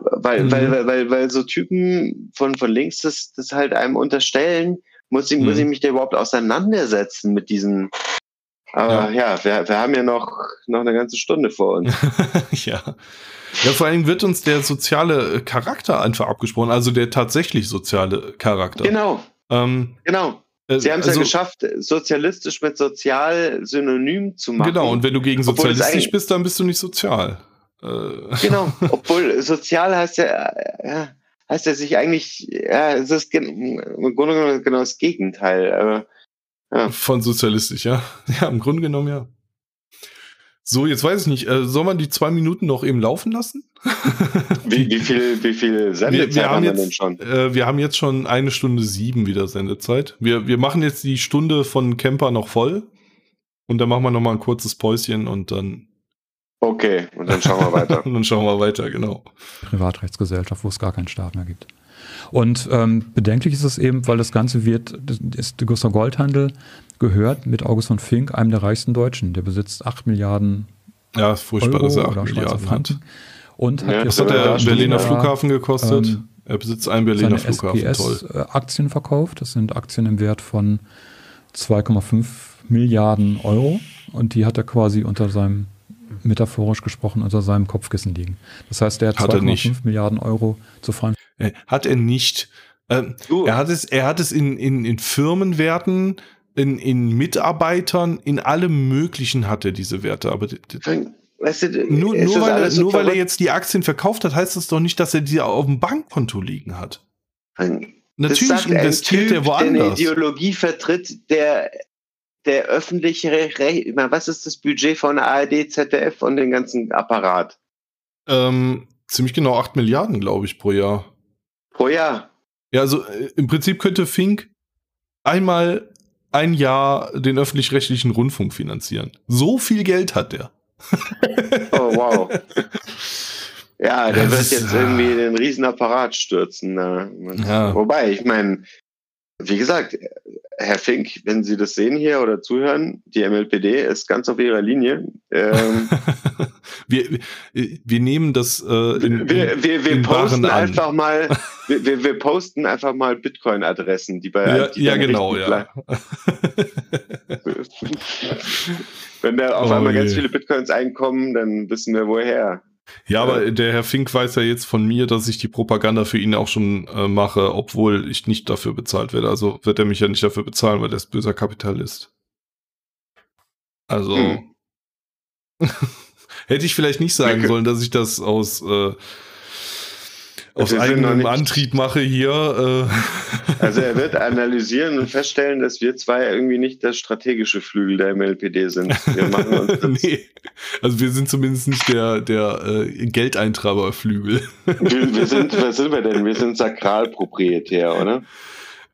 weil, mhm. weil, weil, weil, weil so Typen von, von links das, das halt einem unterstellen, muss ich, mhm. muss ich mich da überhaupt auseinandersetzen mit diesen. Aber ja, ja wir, wir haben ja noch, noch eine ganze Stunde vor uns. ja. Ja, vor allem wird uns der soziale Charakter einfach abgesprochen, also der tatsächlich soziale Charakter. Genau. Ähm, genau. Äh, Sie haben es also, ja geschafft, sozialistisch mit sozial synonym zu machen. Genau, und wenn du gegen sozialistisch bist, dann bist du nicht sozial. Äh. Genau, obwohl sozial heißt ja, ja heißt ja sich eigentlich, ja, es ist im Grunde genommen genau das Gegenteil. Aber, ja. Von sozialistisch, ja. Ja, im Grunde genommen ja. So, jetzt weiß ich nicht, äh, soll man die zwei Minuten noch eben laufen lassen? wie, wie viel, wie viel Sendezeit wir, wir haben, haben wir denn schon? Äh, wir haben jetzt schon eine Stunde sieben wieder Sendezeit. Wir, wir machen jetzt die Stunde von Camper noch voll und dann machen wir noch mal ein kurzes Päuschen und dann Okay, und dann schauen wir weiter. und dann schauen wir weiter, genau. Privatrechtsgesellschaft, wo es gar keinen Staat mehr gibt. Und ähm, bedenklich ist es eben, weil das Ganze wird, ist der Gustav Goldhandel gehört mit August von Fink, einem der reichsten Deutschen. Der besitzt 8 Milliarden ja, furchtbar, Euro dass er 8 Milliarden Franken. Und hat ja, was hat der Berliner Flughafen gekostet? Ähm, er besitzt einen Berliner Flughafen. SPS Toll. Aktien verkauft. Das sind Aktien im Wert von 2,5 Milliarden Euro. Und die hat er quasi unter seinem metaphorisch gesprochen unter seinem Kopfkissen liegen. Das heißt, der hat, hat 2,5 Milliarden Euro zu freien. Äh, hat er nicht. Ähm, er hat es, er hat es in, in, in Firmenwerten, in, in Mitarbeitern, in allem Möglichen hat er diese Werte. Aber weißt du, nur, nur, weil, er, nur weil er jetzt die Aktien verkauft hat, heißt das doch nicht, dass er die auf dem Bankkonto liegen hat. Natürlich investiert er woanders. Der eine Ideologie vertritt, der der öffentliche Recht, was ist das Budget von ARD, ZDF und den ganzen Apparat? Ähm, ziemlich genau 8 Milliarden, glaube ich, pro Jahr. Pro Jahr? Ja, also äh, im Prinzip könnte Fink einmal ein Jahr den öffentlich-rechtlichen Rundfunk finanzieren. So viel Geld hat der. oh, wow. Ja, der das wird jetzt ist, irgendwie den Riesenapparat stürzen. Ja. Wobei, ich meine, wie gesagt, Herr Fink, wenn Sie das sehen hier oder zuhören, die MLPD ist ganz auf Ihrer Linie. Ähm, wir, wir nehmen das äh, in, wir, wir, wir posten einfach mal wir, wir, posten einfach mal Bitcoin-Adressen, die bei ja, ja genau ja. wenn da auf oh einmal je. ganz viele Bitcoins einkommen, dann wissen wir woher. Ja, aber der Herr Fink weiß ja jetzt von mir, dass ich die Propaganda für ihn auch schon äh, mache, obwohl ich nicht dafür bezahlt werde. Also wird er mich ja nicht dafür bezahlen, weil er ist böser Kapitalist. Also hm. hätte ich vielleicht nicht sagen sollen, dass ich das aus äh, aus eigenem Antrieb mache hier. Äh. Also er wird analysieren und feststellen, dass wir zwei irgendwie nicht das strategische Flügel der MLPD sind. Wir machen uns das nee. Also wir sind zumindest nicht der, der äh, Geldeintreiberflügel. wir, wir sind, was sind wir denn? Wir sind sakralproprietär, oder?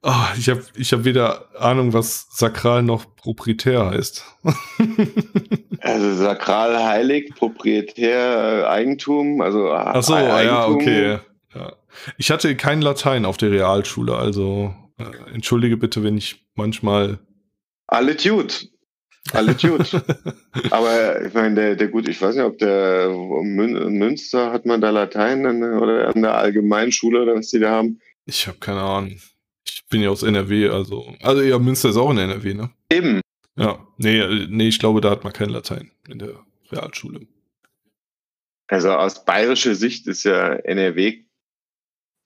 Oh, ich habe ich hab weder Ahnung, was sakral noch proprietär heißt. also sakral heilig, proprietär äh, Eigentum, also Ach so, Eigentum. ja, okay. Ich hatte kein Latein auf der Realschule, also äh, entschuldige bitte, wenn ich manchmal. Alle gut. Alle gut. Aber ich meine, der, der gut, ich weiß nicht, ob der Mün Münster hat man da Latein oder an der Allgemeinschule oder was die da haben. Ich habe keine Ahnung. Ich bin ja aus NRW, also. Also ja, Münster ist auch in NRW, ne? Eben. Ja, nee, nee, ich glaube, da hat man kein Latein in der Realschule. Also aus bayerischer Sicht ist ja NRW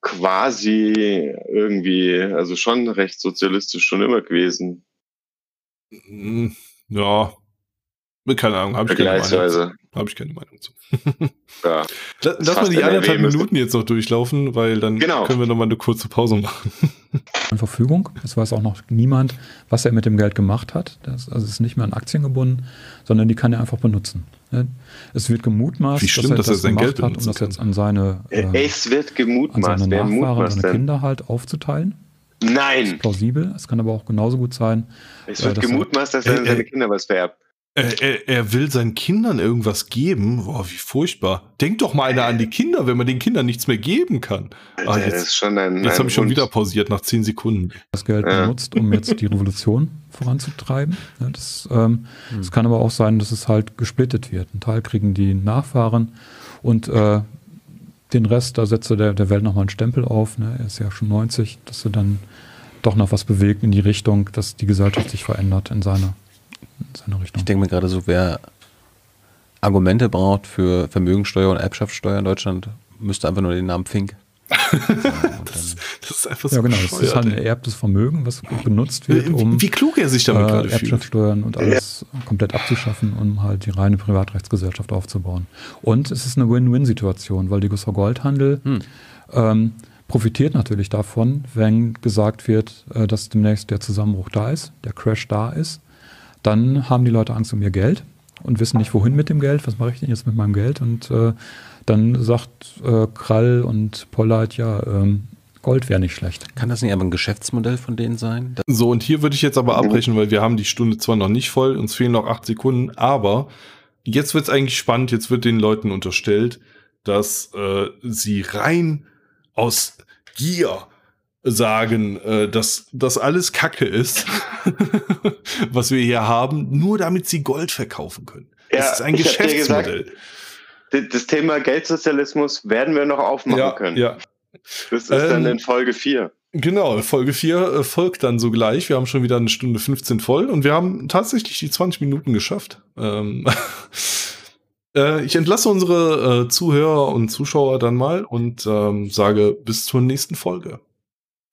quasi irgendwie, also schon recht sozialistisch schon immer gewesen. Hm, ja, keine Ahnung, habe ich, keine Meinung hab ich keine Meinung zu. ja, Lass mal die anderthalb Minuten jetzt noch durchlaufen, weil dann genau. können wir noch mal eine kurze Pause machen. In Verfügung. Es weiß auch noch niemand, was er mit dem Geld gemacht hat. Das, also es ist nicht mehr an Aktien gebunden, sondern die kann er einfach benutzen. Es wird gemutmaßt, Wie schlimm, dass er, das dass er sein Geld hat, um das jetzt an seine, äh, es wird gemutmaßt, an seine Nachfahren, seine Kinder halt aufzuteilen. Nein. Das ist plausibel. Es kann aber auch genauso gut sein. Es wird äh, dass gemutmaßt, dass er an seine Kinder was vererbt. Er, er, er, will seinen Kindern irgendwas geben. Boah, wie furchtbar. Denk doch mal einer an die Kinder, wenn man den Kindern nichts mehr geben kann. Alter, ah, jetzt jetzt habe ich schon wieder pausiert nach zehn Sekunden. Das Geld ja. benutzt, um jetzt die Revolution voranzutreiben. Ja, das, ähm, hm. das kann aber auch sein, dass es halt gesplittet wird. Ein Teil kriegen die Nachfahren und äh, den Rest, da setzt er der, der Welt nochmal einen Stempel auf. Ne? Er ist ja schon 90, dass er dann doch noch was bewegt in die Richtung, dass die Gesellschaft sich verändert in seine seine Richtung. Ich denke mir gerade so, wer Argumente braucht für Vermögensteuer und Erbschaftssteuer in Deutschland, müsste einfach nur den Namen Fink. das, das, ist einfach so Ja, genau. Das ist halt ein ererbtes Vermögen, was benutzt wird, um wie, wie klug er sich damit äh, gerade Erbschaftssteuern und alles ja. komplett abzuschaffen, um halt die reine Privatrechtsgesellschaft aufzubauen. Und es ist eine Win-Win-Situation, weil die Gussau Goldhandel hm. ähm, profitiert natürlich davon, wenn gesagt wird, äh, dass demnächst der Zusammenbruch da ist, der Crash da ist dann haben die Leute Angst um ihr Geld und wissen nicht, wohin mit dem Geld, was mache ich denn jetzt mit meinem Geld? Und äh, dann sagt äh, Krall und Pollard, ja, ähm, Gold wäre nicht schlecht. Kann das nicht aber ein Geschäftsmodell von denen sein? So, und hier würde ich jetzt aber abbrechen, weil wir haben die Stunde zwar noch nicht voll, uns fehlen noch acht Sekunden, aber jetzt wird es eigentlich spannend, jetzt wird den Leuten unterstellt, dass äh, sie rein aus Gier sagen, äh, dass das alles Kacke ist, was wir hier haben, nur damit sie Gold verkaufen können. Ja, das ist ein Geschäftsmodell. Gesagt, das Thema Geldsozialismus werden wir noch aufmachen ja, können. Ja. Das ist ähm, dann in Folge 4. Genau, Folge 4 äh, folgt dann sogleich. Wir haben schon wieder eine Stunde 15 voll und wir haben tatsächlich die 20 Minuten geschafft. Ähm äh, ich entlasse unsere äh, Zuhörer und Zuschauer dann mal und ähm, sage bis zur nächsten Folge.